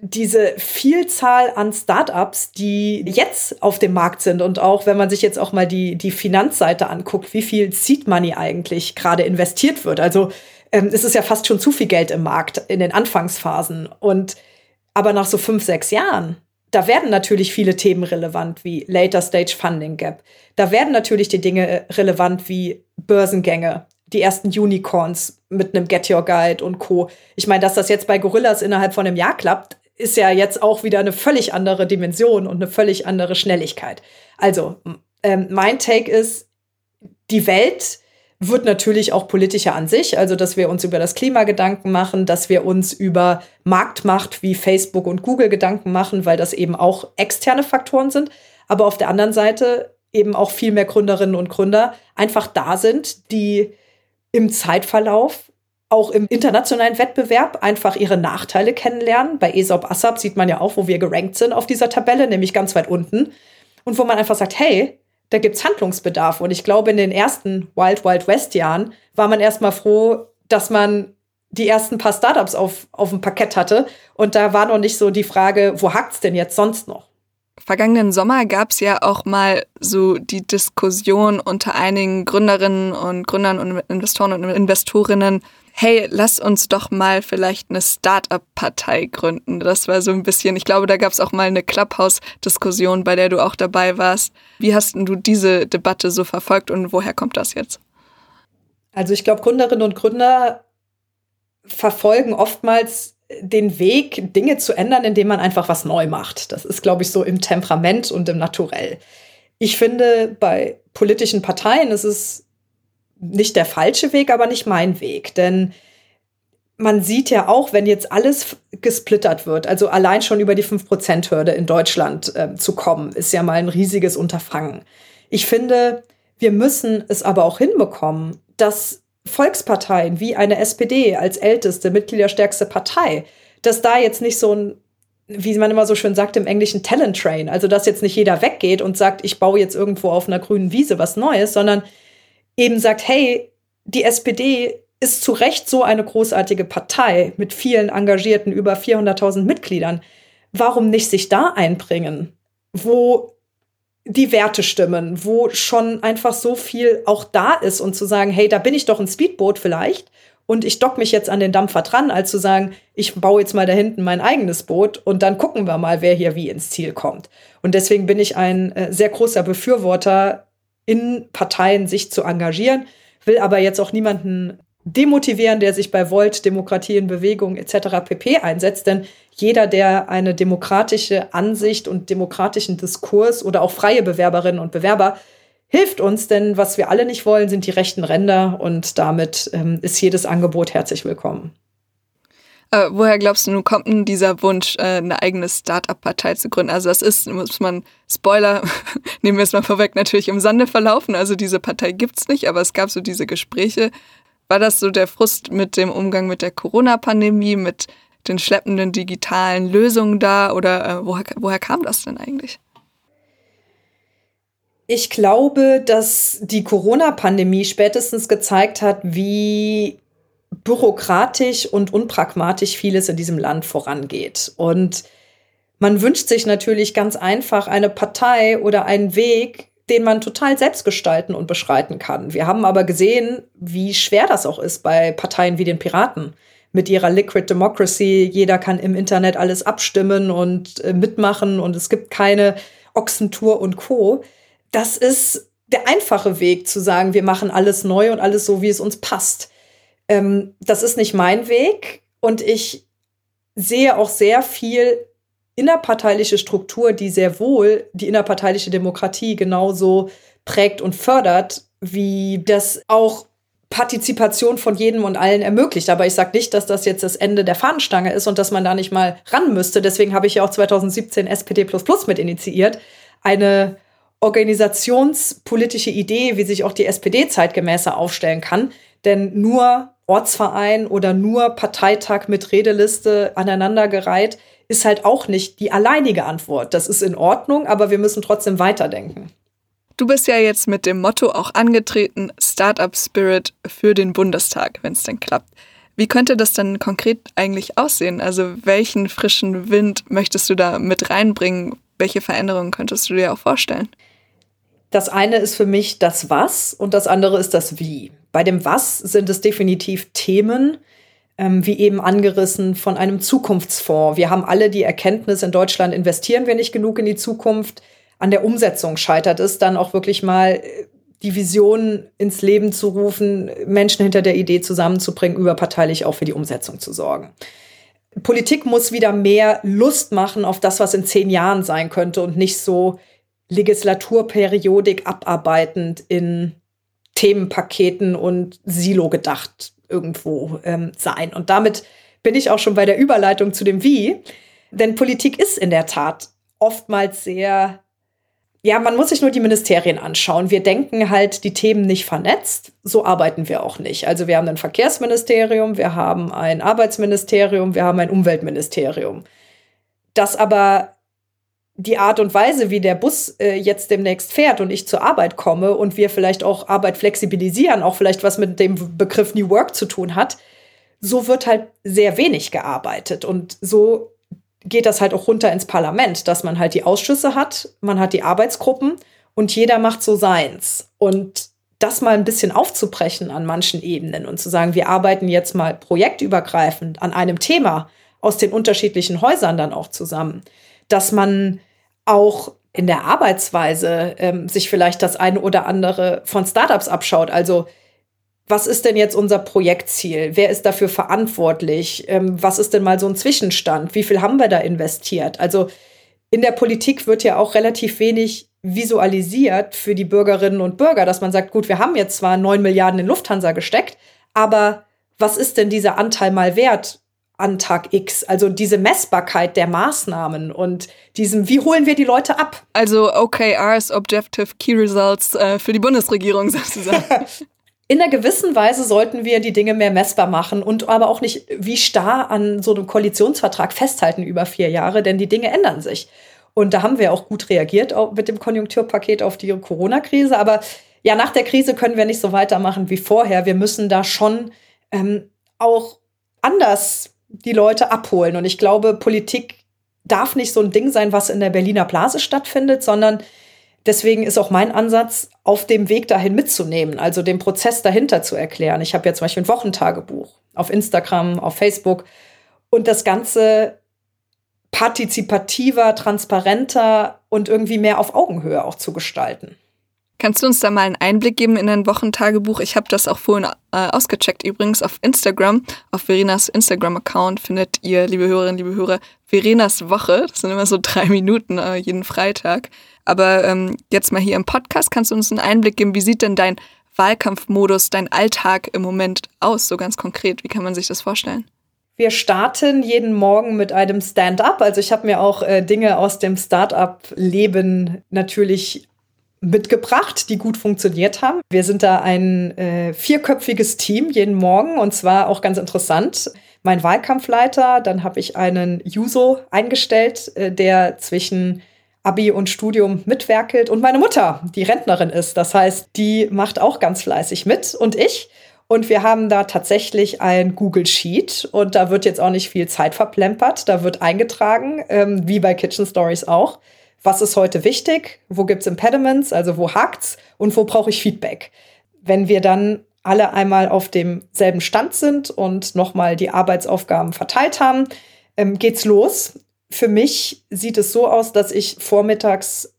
diese Vielzahl an Startups, die jetzt auf dem Markt sind und auch wenn man sich jetzt auch mal die, die Finanzseite anguckt, wie viel Seed Money eigentlich gerade investiert wird. Also ähm, es ist ja fast schon zu viel Geld im Markt in den Anfangsphasen. Und aber nach so fünf, sechs Jahren, da werden natürlich viele Themen relevant wie Later Stage Funding Gap. Da werden natürlich die Dinge relevant wie Börsengänge, die ersten Unicorns mit einem Get Your Guide und Co. Ich meine, dass das jetzt bei Gorillas innerhalb von einem Jahr klappt, ist ja jetzt auch wieder eine völlig andere Dimension und eine völlig andere Schnelligkeit. Also, ähm, mein Take ist, die Welt wird natürlich auch politischer an sich, also dass wir uns über das Klima Gedanken machen, dass wir uns über Marktmacht wie Facebook und Google Gedanken machen, weil das eben auch externe Faktoren sind. Aber auf der anderen Seite eben auch viel mehr Gründerinnen und Gründer einfach da sind, die im Zeitverlauf auch im internationalen Wettbewerb einfach ihre Nachteile kennenlernen. Bei ESOP ASAP sieht man ja auch, wo wir gerankt sind auf dieser Tabelle, nämlich ganz weit unten. Und wo man einfach sagt, hey, da gibt's Handlungsbedarf. Und ich glaube, in den ersten Wild Wild West Jahren war man erstmal froh, dass man die ersten paar Startups auf, auf dem Parkett hatte. Und da war noch nicht so die Frage, wo hackt's denn jetzt sonst noch? Vergangenen Sommer gab es ja auch mal so die Diskussion unter einigen Gründerinnen und Gründern und Investoren und Investorinnen, hey, lass uns doch mal vielleicht eine Start-up-Partei gründen. Das war so ein bisschen, ich glaube, da gab es auch mal eine Clubhouse-Diskussion, bei der du auch dabei warst. Wie hast du diese Debatte so verfolgt und woher kommt das jetzt? Also ich glaube, Gründerinnen und Gründer verfolgen oftmals den Weg, Dinge zu ändern, indem man einfach was neu macht. Das ist, glaube ich, so im Temperament und im Naturell. Ich finde, bei politischen Parteien ist es nicht der falsche Weg, aber nicht mein Weg. Denn man sieht ja auch, wenn jetzt alles gesplittert wird, also allein schon über die 5%-Hürde in Deutschland äh, zu kommen, ist ja mal ein riesiges Unterfangen. Ich finde, wir müssen es aber auch hinbekommen, dass Volksparteien wie eine SPD als älteste, mitgliederstärkste Partei, dass da jetzt nicht so ein wie man immer so schön sagt im Englischen, Talent Train. Also, dass jetzt nicht jeder weggeht und sagt, ich baue jetzt irgendwo auf einer grünen Wiese was Neues, sondern eben sagt, hey, die SPD ist zu Recht so eine großartige Partei mit vielen engagierten, über 400.000 Mitgliedern. Warum nicht sich da einbringen, wo die Werte stimmen, wo schon einfach so viel auch da ist und zu sagen, hey, da bin ich doch ein Speedboot vielleicht und ich dock mich jetzt an den Dampfer dran, als zu sagen, ich baue jetzt mal da hinten mein eigenes Boot und dann gucken wir mal, wer hier wie ins Ziel kommt. Und deswegen bin ich ein äh, sehr großer Befürworter, in Parteien sich zu engagieren, will aber jetzt auch niemanden demotivieren, der sich bei Volt, Demokratie in Bewegung etc. pp einsetzt. Denn jeder, der eine demokratische Ansicht und demokratischen Diskurs oder auch freie Bewerberinnen und Bewerber hilft uns, denn was wir alle nicht wollen, sind die rechten Ränder und damit ähm, ist jedes Angebot herzlich willkommen. Äh, woher glaubst du, nun kommt denn dieser Wunsch, äh, eine eigene Start-up-Partei zu gründen? Also das ist, muss man, Spoiler, nehmen wir es mal vorweg, natürlich im Sande verlaufen. Also diese Partei gibt's nicht, aber es gab so diese Gespräche. War das so der Frust mit dem Umgang mit der Corona-Pandemie, mit den schleppenden digitalen Lösungen da oder äh, woher, woher kam das denn eigentlich? Ich glaube, dass die Corona-Pandemie spätestens gezeigt hat, wie bürokratisch und unpragmatisch vieles in diesem Land vorangeht. Und man wünscht sich natürlich ganz einfach eine Partei oder einen Weg, den man total selbst gestalten und beschreiten kann. Wir haben aber gesehen, wie schwer das auch ist bei Parteien wie den Piraten mit ihrer Liquid Democracy. Jeder kann im Internet alles abstimmen und äh, mitmachen und es gibt keine Ochsentour und Co. Das ist der einfache Weg zu sagen, wir machen alles neu und alles so, wie es uns passt. Ähm, das ist nicht mein Weg und ich sehe auch sehr viel innerparteiliche Struktur, die sehr wohl die innerparteiliche Demokratie genauso prägt und fördert, wie das auch Partizipation von jedem und allen ermöglicht. Aber ich sage nicht, dass das jetzt das Ende der Fahnenstange ist und dass man da nicht mal ran müsste. Deswegen habe ich ja auch 2017 SPD mit initiiert. Eine organisationspolitische Idee, wie sich auch die SPD zeitgemäßer aufstellen kann. Denn nur Ortsverein oder nur Parteitag mit Redeliste aneinandergereiht ist halt auch nicht die alleinige Antwort. Das ist in Ordnung, aber wir müssen trotzdem weiterdenken. Du bist ja jetzt mit dem Motto auch angetreten, Startup Spirit für den Bundestag, wenn es denn klappt. Wie könnte das denn konkret eigentlich aussehen? Also welchen frischen Wind möchtest du da mit reinbringen? Welche Veränderungen könntest du dir auch vorstellen? Das eine ist für mich das Was und das andere ist das Wie. Bei dem Was sind es definitiv Themen, ähm, wie eben angerissen, von einem Zukunftsfonds. Wir haben alle die Erkenntnis, in Deutschland investieren wir nicht genug in die Zukunft. An der Umsetzung scheitert es dann auch wirklich mal äh, die Vision ins Leben zu rufen, Menschen hinter der Idee zusammenzubringen, überparteilich auch für die Umsetzung zu sorgen. Politik muss wieder mehr Lust machen auf das, was in zehn Jahren sein könnte und nicht so Legislaturperiodik abarbeitend in Themenpaketen und Silo gedacht irgendwo ähm, sein. Und damit bin ich auch schon bei der Überleitung zu dem Wie. Denn Politik ist in der Tat oftmals sehr, ja, man muss sich nur die Ministerien anschauen. Wir denken halt die Themen nicht vernetzt. So arbeiten wir auch nicht. Also wir haben ein Verkehrsministerium, wir haben ein Arbeitsministerium, wir haben ein Umweltministerium. Das aber die Art und Weise, wie der Bus äh, jetzt demnächst fährt und ich zur Arbeit komme und wir vielleicht auch Arbeit flexibilisieren, auch vielleicht was mit dem Begriff New Work zu tun hat, so wird halt sehr wenig gearbeitet. Und so geht das halt auch runter ins Parlament, dass man halt die Ausschüsse hat, man hat die Arbeitsgruppen und jeder macht so seins. Und das mal ein bisschen aufzubrechen an manchen Ebenen und zu sagen, wir arbeiten jetzt mal projektübergreifend an einem Thema aus den unterschiedlichen Häusern dann auch zusammen, dass man auch in der Arbeitsweise ähm, sich vielleicht das eine oder andere von Startups abschaut. Also was ist denn jetzt unser Projektziel? Wer ist dafür verantwortlich? Ähm, was ist denn mal so ein Zwischenstand? Wie viel haben wir da investiert? Also in der Politik wird ja auch relativ wenig visualisiert für die Bürgerinnen und Bürger, dass man sagt, gut, wir haben jetzt zwar neun Milliarden in Lufthansa gesteckt, aber was ist denn dieser Anteil mal wert? An Tag X. Also diese Messbarkeit der Maßnahmen und diesem, wie holen wir die Leute ab? Also OKRs, Objective Key Results äh, für die Bundesregierung sozusagen. in einer gewissen Weise sollten wir die Dinge mehr messbar machen und aber auch nicht wie starr an so einem Koalitionsvertrag festhalten über vier Jahre, denn die Dinge ändern sich. Und da haben wir auch gut reagiert mit dem Konjunkturpaket auf die Corona-Krise. Aber ja, nach der Krise können wir nicht so weitermachen wie vorher. Wir müssen da schon ähm, auch anders die Leute abholen. Und ich glaube, Politik darf nicht so ein Ding sein, was in der Berliner Blase stattfindet, sondern deswegen ist auch mein Ansatz, auf dem Weg dahin mitzunehmen, also den Prozess dahinter zu erklären. Ich habe ja zum Beispiel ein Wochentagebuch auf Instagram, auf Facebook und das Ganze partizipativer, transparenter und irgendwie mehr auf Augenhöhe auch zu gestalten. Kannst du uns da mal einen Einblick geben in dein Wochentagebuch? Ich habe das auch vorhin äh, ausgecheckt, übrigens auf Instagram. Auf Verenas Instagram-Account findet ihr, liebe Hörerinnen, liebe Hörer, Verenas Woche. Das sind immer so drei Minuten äh, jeden Freitag. Aber ähm, jetzt mal hier im Podcast, kannst du uns einen Einblick geben, wie sieht denn dein Wahlkampfmodus, dein Alltag im Moment aus, so ganz konkret? Wie kann man sich das vorstellen? Wir starten jeden Morgen mit einem Stand-up. Also ich habe mir auch äh, Dinge aus dem Start-up-Leben natürlich mitgebracht, die gut funktioniert haben. Wir sind da ein äh, vierköpfiges Team jeden Morgen und zwar auch ganz interessant. Mein Wahlkampfleiter, dann habe ich einen Juso eingestellt, äh, der zwischen Abi und Studium mitwerkelt und meine Mutter, die Rentnerin ist. Das heißt, die macht auch ganz fleißig mit und ich. Und wir haben da tatsächlich ein Google Sheet und da wird jetzt auch nicht viel Zeit verplempert. Da wird eingetragen, ähm, wie bei Kitchen Stories auch was ist heute wichtig, wo gibt es Impediments, also wo hakt's und wo brauche ich Feedback. Wenn wir dann alle einmal auf demselben Stand sind und nochmal die Arbeitsaufgaben verteilt haben, ähm, geht's los. Für mich sieht es so aus, dass ich vormittags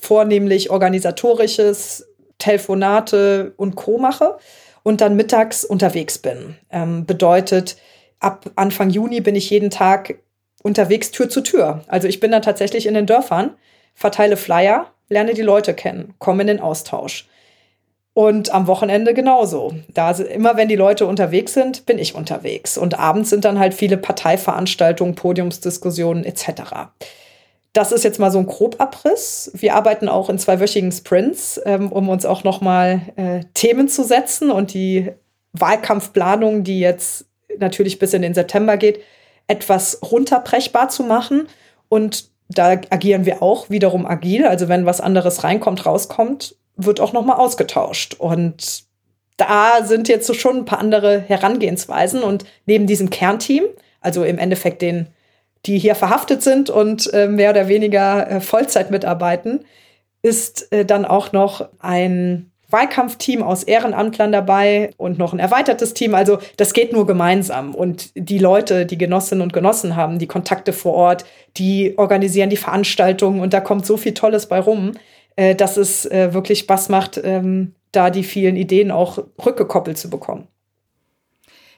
vornehmlich organisatorisches, Telefonate und Co. mache und dann mittags unterwegs bin. Ähm, bedeutet, ab Anfang Juni bin ich jeden Tag unterwegs Tür zu Tür. Also ich bin dann tatsächlich in den Dörfern, verteile Flyer, lerne die Leute kennen, komme in den Austausch. Und am Wochenende genauso. Da immer wenn die Leute unterwegs sind, bin ich unterwegs. Und abends sind dann halt viele Parteiveranstaltungen, Podiumsdiskussionen etc. Das ist jetzt mal so ein Grobabriss. Wir arbeiten auch in zweiwöchigen Sprints, ähm, um uns auch nochmal äh, Themen zu setzen und die Wahlkampfplanung, die jetzt natürlich bis in den September geht, etwas runterbrechbar zu machen. Und da agieren wir auch wiederum agil. Also wenn was anderes reinkommt, rauskommt, wird auch nochmal ausgetauscht. Und da sind jetzt so schon ein paar andere Herangehensweisen. Und neben diesem Kernteam, also im Endeffekt den, die hier verhaftet sind und äh, mehr oder weniger äh, Vollzeit mitarbeiten, ist äh, dann auch noch ein Wahlkampfteam aus Ehrenamtlern dabei und noch ein erweitertes Team. Also das geht nur gemeinsam. Und die Leute, die Genossinnen und Genossen haben, die Kontakte vor Ort, die organisieren die Veranstaltungen und da kommt so viel Tolles bei rum, äh, dass es äh, wirklich Spaß macht, ähm, da die vielen Ideen auch rückgekoppelt zu bekommen.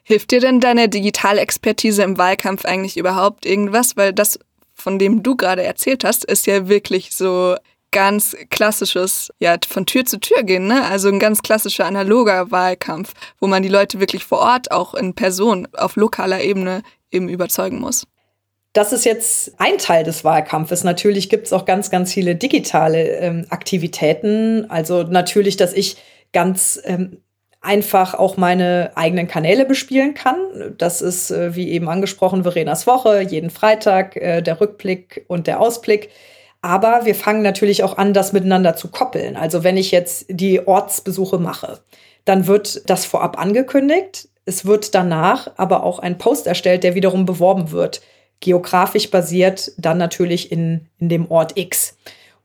Hilft dir denn deine Digitalexpertise im Wahlkampf eigentlich überhaupt irgendwas? Weil das, von dem du gerade erzählt hast, ist ja wirklich so ganz klassisches, ja, von Tür zu Tür gehen, ne? Also ein ganz klassischer analoger Wahlkampf, wo man die Leute wirklich vor Ort auch in Person auf lokaler Ebene eben überzeugen muss. Das ist jetzt ein Teil des Wahlkampfes. Natürlich gibt es auch ganz, ganz viele digitale ähm, Aktivitäten. Also natürlich, dass ich ganz ähm, einfach auch meine eigenen Kanäle bespielen kann. Das ist, äh, wie eben angesprochen, Verenas Woche, jeden Freitag äh, der Rückblick und der Ausblick. Aber wir fangen natürlich auch an, das miteinander zu koppeln. Also wenn ich jetzt die Ortsbesuche mache, dann wird das vorab angekündigt. Es wird danach aber auch ein Post erstellt, der wiederum beworben wird. Geografisch basiert, dann natürlich in, in dem Ort X.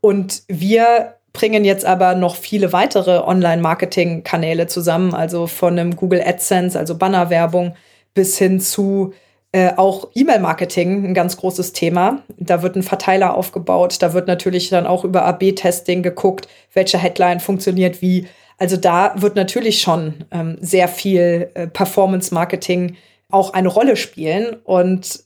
Und wir bringen jetzt aber noch viele weitere Online-Marketing-Kanäle zusammen, also von einem Google AdSense, also Bannerwerbung, bis hin zu äh, auch E-Mail-Marketing ein ganz großes Thema. Da wird ein Verteiler aufgebaut. Da wird natürlich dann auch über AB-Testing geguckt, welche Headline funktioniert wie. Also da wird natürlich schon ähm, sehr viel äh, Performance-Marketing auch eine Rolle spielen und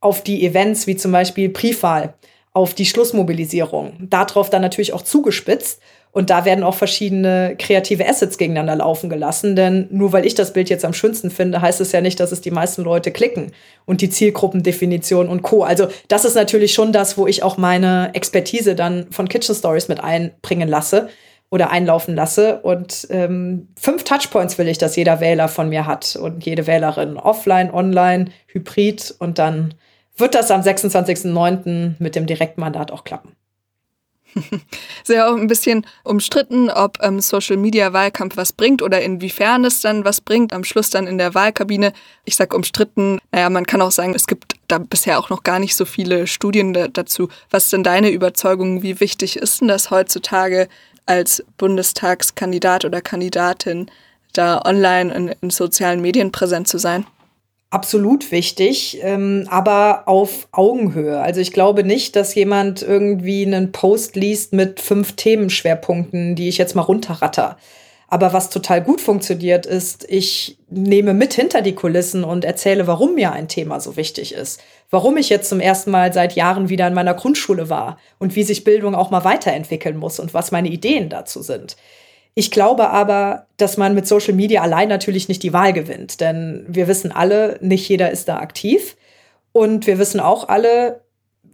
auf die Events wie zum Beispiel Briefwahl, auf die Schlussmobilisierung, darauf dann natürlich auch zugespitzt und da werden auch verschiedene kreative Assets gegeneinander laufen gelassen. Denn nur weil ich das Bild jetzt am schönsten finde, heißt es ja nicht, dass es die meisten Leute klicken. Und die Zielgruppendefinition und Co. Also das ist natürlich schon das, wo ich auch meine Expertise dann von Kitchen Stories mit einbringen lasse. oder einlaufen lasse. Und ähm, fünf Touchpoints will ich, dass jeder Wähler von mir hat und jede Wählerin. Offline, online, hybrid. Und dann wird das am 26.09. mit dem Direktmandat auch klappen. Ist ja auch ein bisschen umstritten, ob ähm, Social Media Wahlkampf was bringt oder inwiefern es dann was bringt. Am Schluss dann in der Wahlkabine. Ich sage umstritten, naja, man kann auch sagen, es gibt da bisher auch noch gar nicht so viele Studien da, dazu. Was ist denn deine Überzeugung? Wie wichtig ist denn das heutzutage als Bundestagskandidat oder Kandidatin, da online in, in sozialen Medien präsent zu sein? Absolut wichtig, ähm, aber auf Augenhöhe. Also ich glaube nicht, dass jemand irgendwie einen Post liest mit fünf Themenschwerpunkten, die ich jetzt mal runterratter. Aber was total gut funktioniert, ist, ich nehme mit hinter die Kulissen und erzähle, warum mir ein Thema so wichtig ist. Warum ich jetzt zum ersten Mal seit Jahren wieder in meiner Grundschule war und wie sich Bildung auch mal weiterentwickeln muss und was meine Ideen dazu sind. Ich glaube aber, dass man mit Social Media allein natürlich nicht die Wahl gewinnt, denn wir wissen alle, nicht jeder ist da aktiv. Und wir wissen auch alle,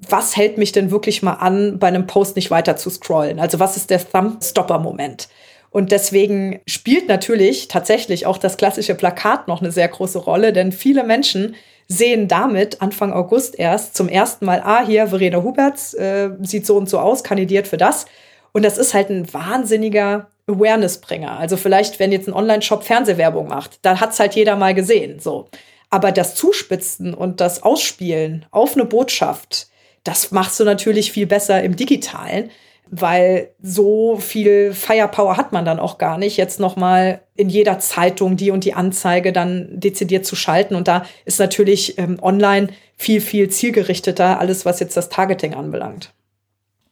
was hält mich denn wirklich mal an, bei einem Post nicht weiter zu scrollen? Also was ist der Thumb-Stopper-Moment? Und deswegen spielt natürlich tatsächlich auch das klassische Plakat noch eine sehr große Rolle, denn viele Menschen sehen damit Anfang August erst zum ersten Mal, ah, hier Verena Huberts, äh, sieht so und so aus, kandidiert für das. Und das ist halt ein wahnsinniger Awareness-Bringer. Also vielleicht, wenn jetzt ein Online-Shop Fernsehwerbung macht, da hat's halt jeder mal gesehen. So. Aber das Zuspitzen und das Ausspielen auf eine Botschaft, das machst du natürlich viel besser im Digitalen, weil so viel Firepower hat man dann auch gar nicht, jetzt nochmal in jeder Zeitung die und die Anzeige dann dezidiert zu schalten. Und da ist natürlich ähm, online viel, viel zielgerichteter, alles was jetzt das Targeting anbelangt.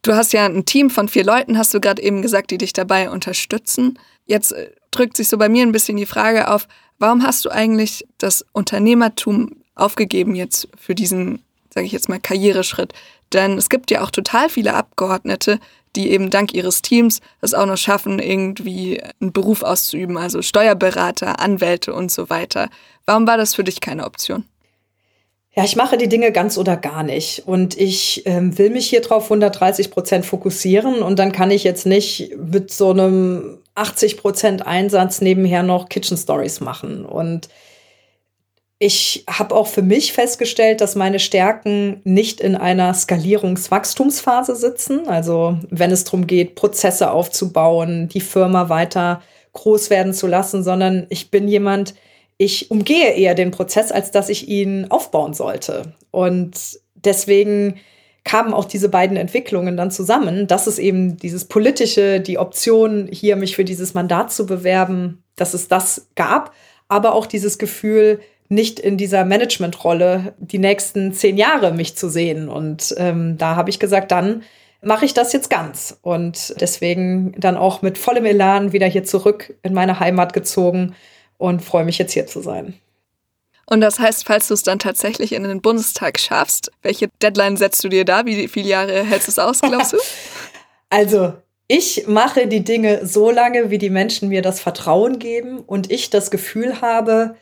Du hast ja ein Team von vier Leuten, hast du gerade eben gesagt, die dich dabei unterstützen. Jetzt äh, drückt sich so bei mir ein bisschen die Frage auf, warum hast du eigentlich das Unternehmertum aufgegeben jetzt für diesen, sage ich jetzt mal, Karriereschritt? Denn es gibt ja auch total viele Abgeordnete, die eben dank ihres Teams es auch noch schaffen, irgendwie einen Beruf auszuüben, also Steuerberater, Anwälte und so weiter. Warum war das für dich keine Option? Ja, ich mache die Dinge ganz oder gar nicht. Und ich ähm, will mich hier drauf 130 Prozent fokussieren. Und dann kann ich jetzt nicht mit so einem 80 Prozent Einsatz nebenher noch Kitchen Stories machen. Und ich habe auch für mich festgestellt, dass meine Stärken nicht in einer Skalierungswachstumsphase sitzen. Also wenn es darum geht, Prozesse aufzubauen, die Firma weiter groß werden zu lassen, sondern ich bin jemand, ich umgehe eher den Prozess, als dass ich ihn aufbauen sollte. Und deswegen kamen auch diese beiden Entwicklungen dann zusammen, dass es eben dieses politische, die Option, hier mich für dieses Mandat zu bewerben, dass es das gab, aber auch dieses Gefühl, nicht in dieser Managementrolle die nächsten zehn Jahre mich zu sehen. Und ähm, da habe ich gesagt, dann mache ich das jetzt ganz. Und deswegen dann auch mit vollem Elan wieder hier zurück in meine Heimat gezogen und freue mich jetzt hier zu sein. Und das heißt, falls du es dann tatsächlich in den Bundestag schaffst, welche Deadline setzt du dir da? Wie viele Jahre hältst du es aus, glaubst du? also, ich mache die Dinge so lange, wie die Menschen mir das Vertrauen geben und ich das Gefühl habe,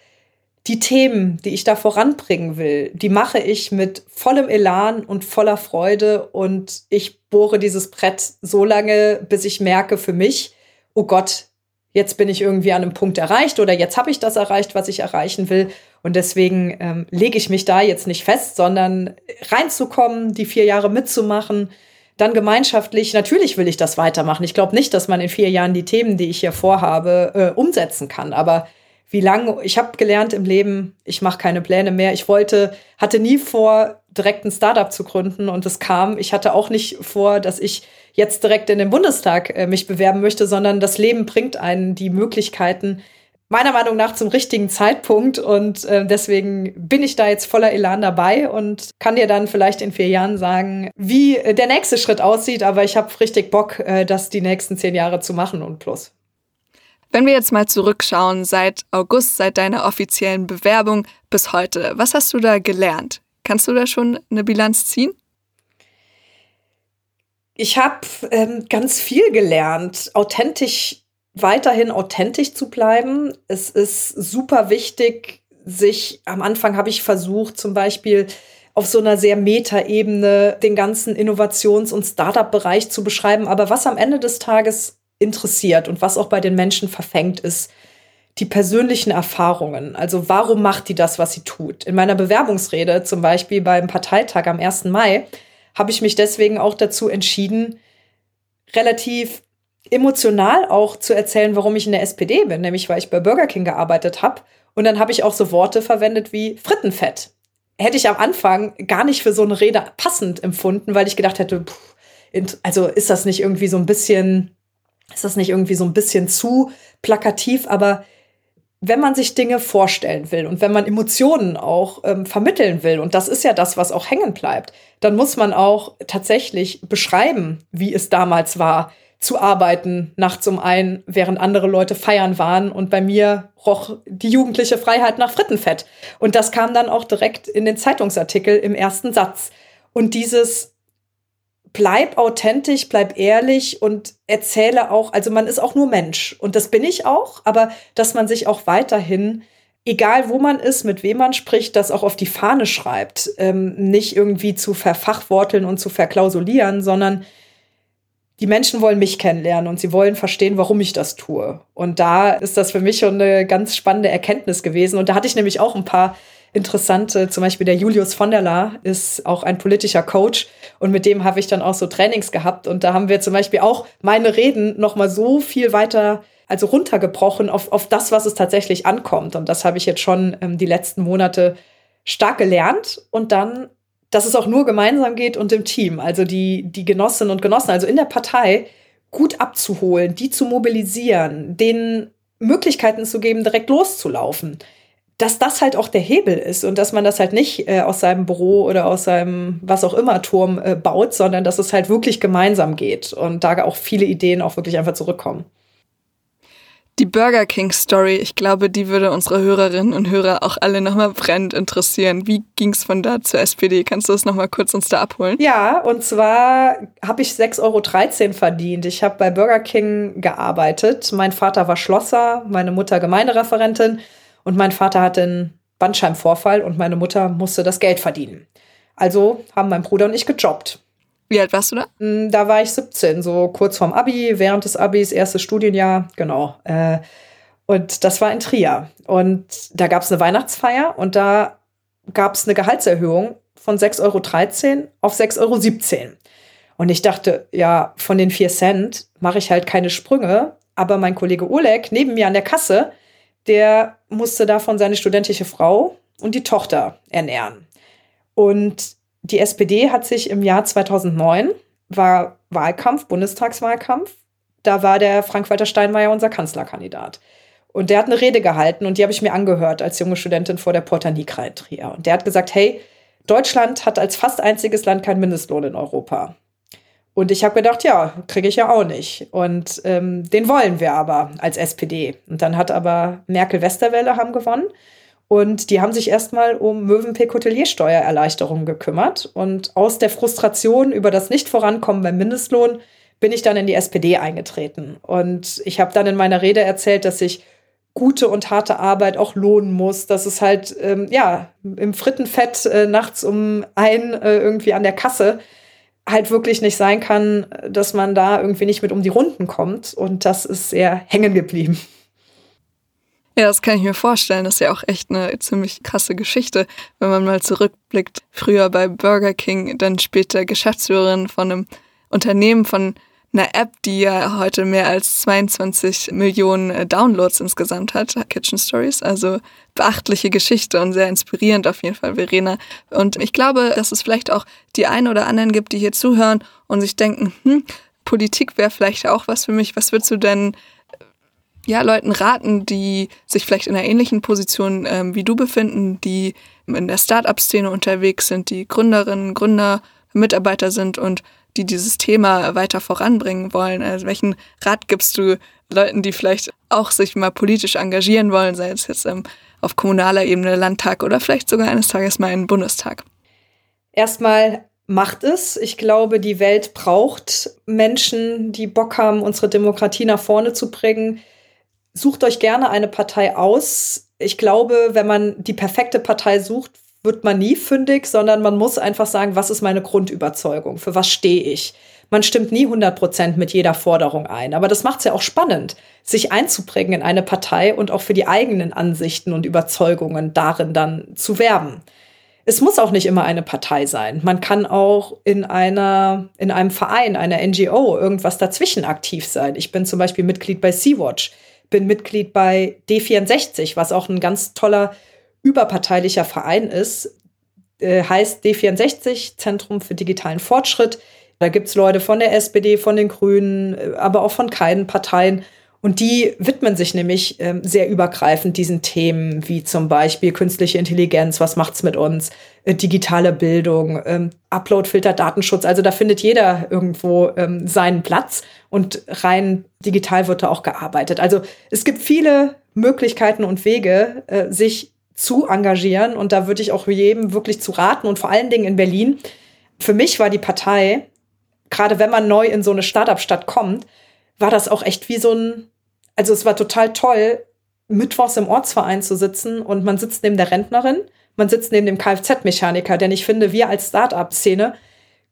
die Themen, die ich da voranbringen will, die mache ich mit vollem Elan und voller Freude und ich bohre dieses Brett so lange, bis ich merke für mich, oh Gott, jetzt bin ich irgendwie an einem Punkt erreicht oder jetzt habe ich das erreicht, was ich erreichen will. Und deswegen ähm, lege ich mich da jetzt nicht fest, sondern reinzukommen, die vier Jahre mitzumachen, dann gemeinschaftlich, natürlich will ich das weitermachen. Ich glaube nicht, dass man in vier Jahren die Themen, die ich hier vorhabe, äh, umsetzen kann. Aber wie lange, ich habe gelernt im Leben, ich mache keine Pläne mehr. Ich wollte, hatte nie vor, direkt ein Startup zu gründen und es kam. Ich hatte auch nicht vor, dass ich jetzt direkt in den Bundestag äh, mich bewerben möchte, sondern das Leben bringt einen die Möglichkeiten, meiner Meinung nach zum richtigen Zeitpunkt. Und äh, deswegen bin ich da jetzt voller Elan dabei und kann dir dann vielleicht in vier Jahren sagen, wie äh, der nächste Schritt aussieht. Aber ich habe richtig Bock, äh, das die nächsten zehn Jahre zu machen und plus. Wenn wir jetzt mal zurückschauen, seit August, seit deiner offiziellen Bewerbung bis heute, was hast du da gelernt? Kannst du da schon eine Bilanz ziehen? Ich habe ähm, ganz viel gelernt, authentisch, weiterhin authentisch zu bleiben. Es ist super wichtig, sich, am Anfang habe ich versucht, zum Beispiel auf so einer sehr Meta-Ebene den ganzen Innovations- und Startup-Bereich zu beschreiben. Aber was am Ende des Tages interessiert und was auch bei den Menschen verfängt, ist die persönlichen Erfahrungen. Also warum macht die das, was sie tut? In meiner Bewerbungsrede, zum Beispiel beim Parteitag am 1. Mai, habe ich mich deswegen auch dazu entschieden, relativ emotional auch zu erzählen, warum ich in der SPD bin, nämlich weil ich bei Burger King gearbeitet habe. Und dann habe ich auch so Worte verwendet wie Frittenfett. Hätte ich am Anfang gar nicht für so eine Rede passend empfunden, weil ich gedacht hätte, pff, also ist das nicht irgendwie so ein bisschen, ist das nicht irgendwie so ein bisschen zu plakativ, aber wenn man sich Dinge vorstellen will und wenn man Emotionen auch ähm, vermitteln will, und das ist ja das, was auch hängen bleibt, dann muss man auch tatsächlich beschreiben, wie es damals war, zu arbeiten, nachts um ein, während andere Leute feiern waren. Und bei mir roch die jugendliche Freiheit nach Frittenfett. Und das kam dann auch direkt in den Zeitungsartikel im ersten Satz. Und dieses bleib authentisch, bleib ehrlich und erzähle auch, also man ist auch nur Mensch und das bin ich auch, aber dass man sich auch weiterhin, egal wo man ist, mit wem man spricht, das auch auf die Fahne schreibt, ähm, nicht irgendwie zu verfachworteln und zu verklausulieren, sondern die Menschen wollen mich kennenlernen und sie wollen verstehen, warum ich das tue. Und da ist das für mich schon eine ganz spannende Erkenntnis gewesen. Und da hatte ich nämlich auch ein paar interessante, zum Beispiel der Julius von der La ist auch ein politischer Coach und mit dem habe ich dann auch so Trainings gehabt und da haben wir zum Beispiel auch meine Reden noch mal so viel weiter also runtergebrochen auf, auf das, was es tatsächlich ankommt und das habe ich jetzt schon ähm, die letzten Monate stark gelernt und dann, dass es auch nur gemeinsam geht und im Team, also die, die Genossinnen und Genossen, also in der Partei gut abzuholen, die zu mobilisieren, denen Möglichkeiten zu geben, direkt loszulaufen dass das halt auch der Hebel ist und dass man das halt nicht äh, aus seinem Büro oder aus seinem was auch immer Turm äh, baut, sondern dass es halt wirklich gemeinsam geht und da auch viele Ideen auch wirklich einfach zurückkommen. Die Burger King Story, ich glaube, die würde unsere Hörerinnen und Hörer auch alle nochmal brennend interessieren. Wie ging es von da zur SPD? Kannst du das nochmal kurz uns da abholen? Ja, und zwar habe ich 6,13 Euro verdient. Ich habe bei Burger King gearbeitet. Mein Vater war Schlosser, meine Mutter Gemeindereferentin. Und mein Vater hatte einen Bandscheibenvorfall und meine Mutter musste das Geld verdienen. Also haben mein Bruder und ich gejobbt. Wie alt warst du da? Hm, da war ich 17, so kurz vorm Abi, während des Abis, erstes Studienjahr, genau. Äh, und das war in Trier. Und da gab es eine Weihnachtsfeier und da gab es eine Gehaltserhöhung von 6,13 Euro auf 6,17 Euro. Und ich dachte, ja, von den 4 Cent mache ich halt keine Sprünge. Aber mein Kollege Oleg neben mir an der Kasse, der musste davon seine studentische Frau und die Tochter ernähren. Und die SPD hat sich im Jahr 2009, war Wahlkampf, Bundestagswahlkampf, da war der Frank-Walter Steinmeier unser Kanzlerkandidat. Und der hat eine Rede gehalten und die habe ich mir angehört als junge Studentin vor der Porta Nigra in Trier. Und der hat gesagt, hey, Deutschland hat als fast einziges Land keinen Mindestlohn in Europa. Und ich habe gedacht, ja, kriege ich ja auch nicht. Und ähm, den wollen wir aber als SPD. Und dann hat aber Merkel-Westerwelle haben gewonnen. Und die haben sich erstmal um Möwenpick-Hoteliersteuererleichterungen gekümmert. Und aus der Frustration über das Nicht-Vorankommen beim Mindestlohn bin ich dann in die SPD eingetreten. Und ich habe dann in meiner Rede erzählt, dass sich gute und harte Arbeit auch lohnen muss, dass es halt, ähm, ja, im Frittenfett äh, nachts um ein äh, irgendwie an der Kasse halt wirklich nicht sein kann, dass man da irgendwie nicht mit um die Runden kommt. Und das ist sehr hängen geblieben. Ja, das kann ich mir vorstellen. Das ist ja auch echt eine ziemlich krasse Geschichte, wenn man mal zurückblickt. Früher bei Burger King, dann später Geschäftsführerin von einem Unternehmen von einer App, die ja heute mehr als 22 Millionen äh, Downloads insgesamt hat, Kitchen Stories. Also beachtliche Geschichte und sehr inspirierend auf jeden Fall, Verena. Und ich glaube, dass es vielleicht auch die einen oder anderen gibt, die hier zuhören und sich denken, hm, Politik wäre vielleicht auch was für mich. Was würdest du denn äh, ja, Leuten raten, die sich vielleicht in einer ähnlichen Position ähm, wie du befinden, die in der Startup-Szene unterwegs sind, die Gründerinnen, Gründer, Mitarbeiter sind und die dieses Thema weiter voranbringen wollen? Also welchen Rat gibst du Leuten, die vielleicht auch sich mal politisch engagieren wollen, sei es jetzt ähm, auf kommunaler Ebene, Landtag oder vielleicht sogar eines Tages mal einen Bundestag? Erstmal macht es. Ich glaube, die Welt braucht Menschen, die Bock haben, unsere Demokratie nach vorne zu bringen. Sucht euch gerne eine Partei aus. Ich glaube, wenn man die perfekte Partei sucht, wird man nie fündig, sondern man muss einfach sagen, was ist meine Grundüberzeugung? Für was stehe ich? man stimmt nie 100 Prozent mit jeder Forderung ein. Aber das macht es ja auch spannend, sich einzubringen in eine Partei und auch für die eigenen Ansichten und Überzeugungen darin dann zu werben. Es muss auch nicht immer eine Partei sein. Man kann auch in einer, in einem Verein, einer NGO, irgendwas dazwischen aktiv sein. Ich bin zum Beispiel Mitglied bei Sea-Watch, bin Mitglied bei D64, was auch ein ganz toller überparteilicher Verein ist. Äh, heißt D64, Zentrum für digitalen Fortschritt. Da gibt es Leute von der SPD, von den Grünen, äh, aber auch von keinen Parteien. Und die widmen sich nämlich ähm, sehr übergreifend diesen Themen, wie zum Beispiel künstliche Intelligenz, was macht's mit uns, äh, digitale Bildung, ähm, Uploadfilter, Datenschutz. Also da findet jeder irgendwo ähm, seinen Platz und rein digital wird da auch gearbeitet. Also es gibt viele Möglichkeiten und Wege, äh, sich zu engagieren. Und da würde ich auch jedem wirklich zu raten und vor allen Dingen in Berlin. Für mich war die Partei, gerade wenn man neu in so eine Startup-Stadt kommt, war das auch echt wie so ein, also es war total toll, mittwochs im Ortsverein zu sitzen und man sitzt neben der Rentnerin, man sitzt neben dem Kfz-Mechaniker, denn ich finde, wir als Start-up-Szene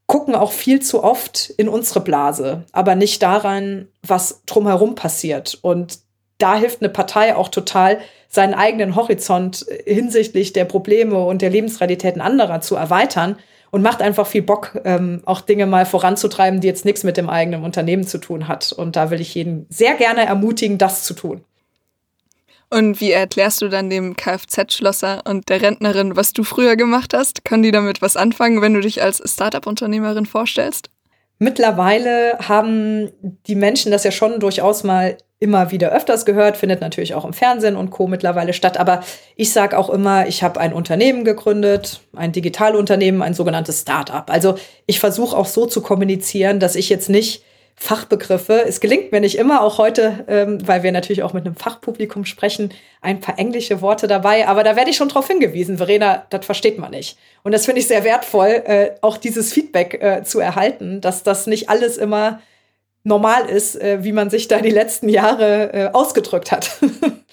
gucken auch viel zu oft in unsere Blase, aber nicht daran, was drumherum passiert. Und da hilft eine Partei auch total, seinen eigenen Horizont hinsichtlich der Probleme und der Lebensrealitäten anderer zu erweitern und macht einfach viel Bock, ähm, auch Dinge mal voranzutreiben, die jetzt nichts mit dem eigenen Unternehmen zu tun hat. Und da will ich jeden sehr gerne ermutigen, das zu tun. Und wie erklärst du dann dem Kfz-Schlosser und der Rentnerin, was du früher gemacht hast? Können die damit was anfangen, wenn du dich als Startup-Unternehmerin vorstellst? Mittlerweile haben die Menschen das ja schon durchaus mal immer wieder öfters gehört, findet natürlich auch im Fernsehen und Co. mittlerweile statt. Aber ich sage auch immer, ich habe ein Unternehmen gegründet, ein Digitalunternehmen, ein sogenanntes Start-up. Also ich versuche auch so zu kommunizieren, dass ich jetzt nicht Fachbegriffe. Es gelingt mir nicht immer, auch heute, ähm, weil wir natürlich auch mit einem Fachpublikum sprechen, ein paar englische Worte dabei. Aber da werde ich schon darauf hingewiesen, Verena, das versteht man nicht. Und das finde ich sehr wertvoll, äh, auch dieses Feedback äh, zu erhalten, dass das nicht alles immer normal ist, äh, wie man sich da die letzten Jahre äh, ausgedrückt hat.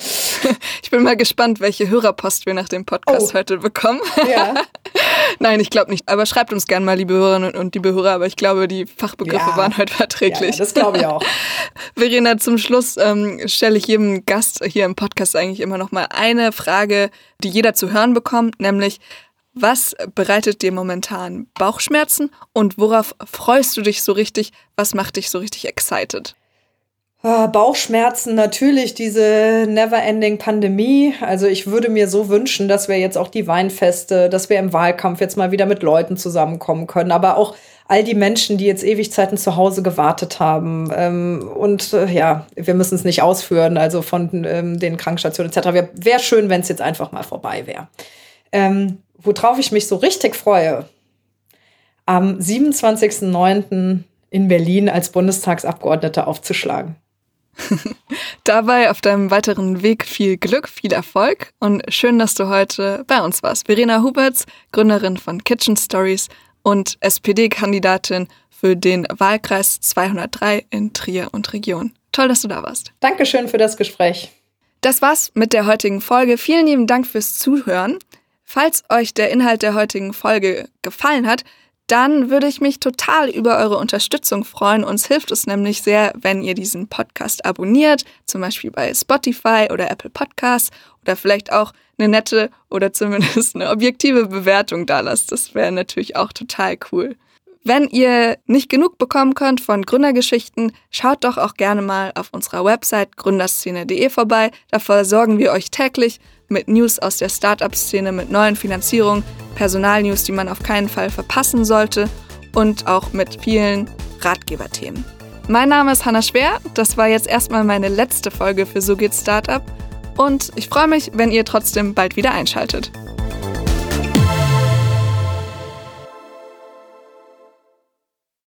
ich bin mal gespannt, welche Hörerpost wir nach dem Podcast oh. heute bekommen. Ja. Nein, ich glaube nicht. Aber schreibt uns gerne mal, liebe Hörerinnen und liebe Hörer. Aber ich glaube, die Fachbegriffe ja. waren heute verträglich. Ja, das glaube ich auch. Verena, zum Schluss ähm, stelle ich jedem Gast hier im Podcast eigentlich immer noch mal eine Frage, die jeder zu hören bekommt, nämlich was bereitet dir momentan Bauchschmerzen und worauf freust du dich so richtig? Was macht dich so richtig excited? Ah, Bauchschmerzen natürlich, diese never-ending Pandemie. Also ich würde mir so wünschen, dass wir jetzt auch die Weinfeste, dass wir im Wahlkampf jetzt mal wieder mit Leuten zusammenkommen können, aber auch all die Menschen, die jetzt ewig Zeiten zu Hause gewartet haben. Ähm, und äh, ja, wir müssen es nicht ausführen, also von ähm, den Krankenstationen etc. Wäre schön, wenn es jetzt einfach mal vorbei wäre. Ähm, worauf ich mich so richtig freue, am 27.09. in Berlin als Bundestagsabgeordnete aufzuschlagen. Dabei auf deinem weiteren Weg viel Glück, viel Erfolg und schön, dass du heute bei uns warst. Verena Huberts, Gründerin von Kitchen Stories und SPD-Kandidatin für den Wahlkreis 203 in Trier und Region. Toll, dass du da warst. Dankeschön für das Gespräch. Das war's mit der heutigen Folge. Vielen lieben Dank fürs Zuhören. Falls euch der Inhalt der heutigen Folge gefallen hat, dann würde ich mich total über eure Unterstützung freuen. Uns hilft es nämlich sehr, wenn ihr diesen Podcast abonniert, zum Beispiel bei Spotify oder Apple Podcasts oder vielleicht auch eine nette oder zumindest eine objektive Bewertung da lasst. Das wäre natürlich auch total cool. Wenn ihr nicht genug bekommen könnt von Gründergeschichten, schaut doch auch gerne mal auf unserer Website gründerszene.de vorbei. Da versorgen wir euch täglich mit News aus der Startup-Szene, mit neuen Finanzierungen, Personalnews, die man auf keinen Fall verpassen sollte und auch mit vielen Ratgeberthemen. Mein Name ist Hanna Schwer. Das war jetzt erstmal meine letzte Folge für So geht Startup. Und ich freue mich, wenn ihr trotzdem bald wieder einschaltet.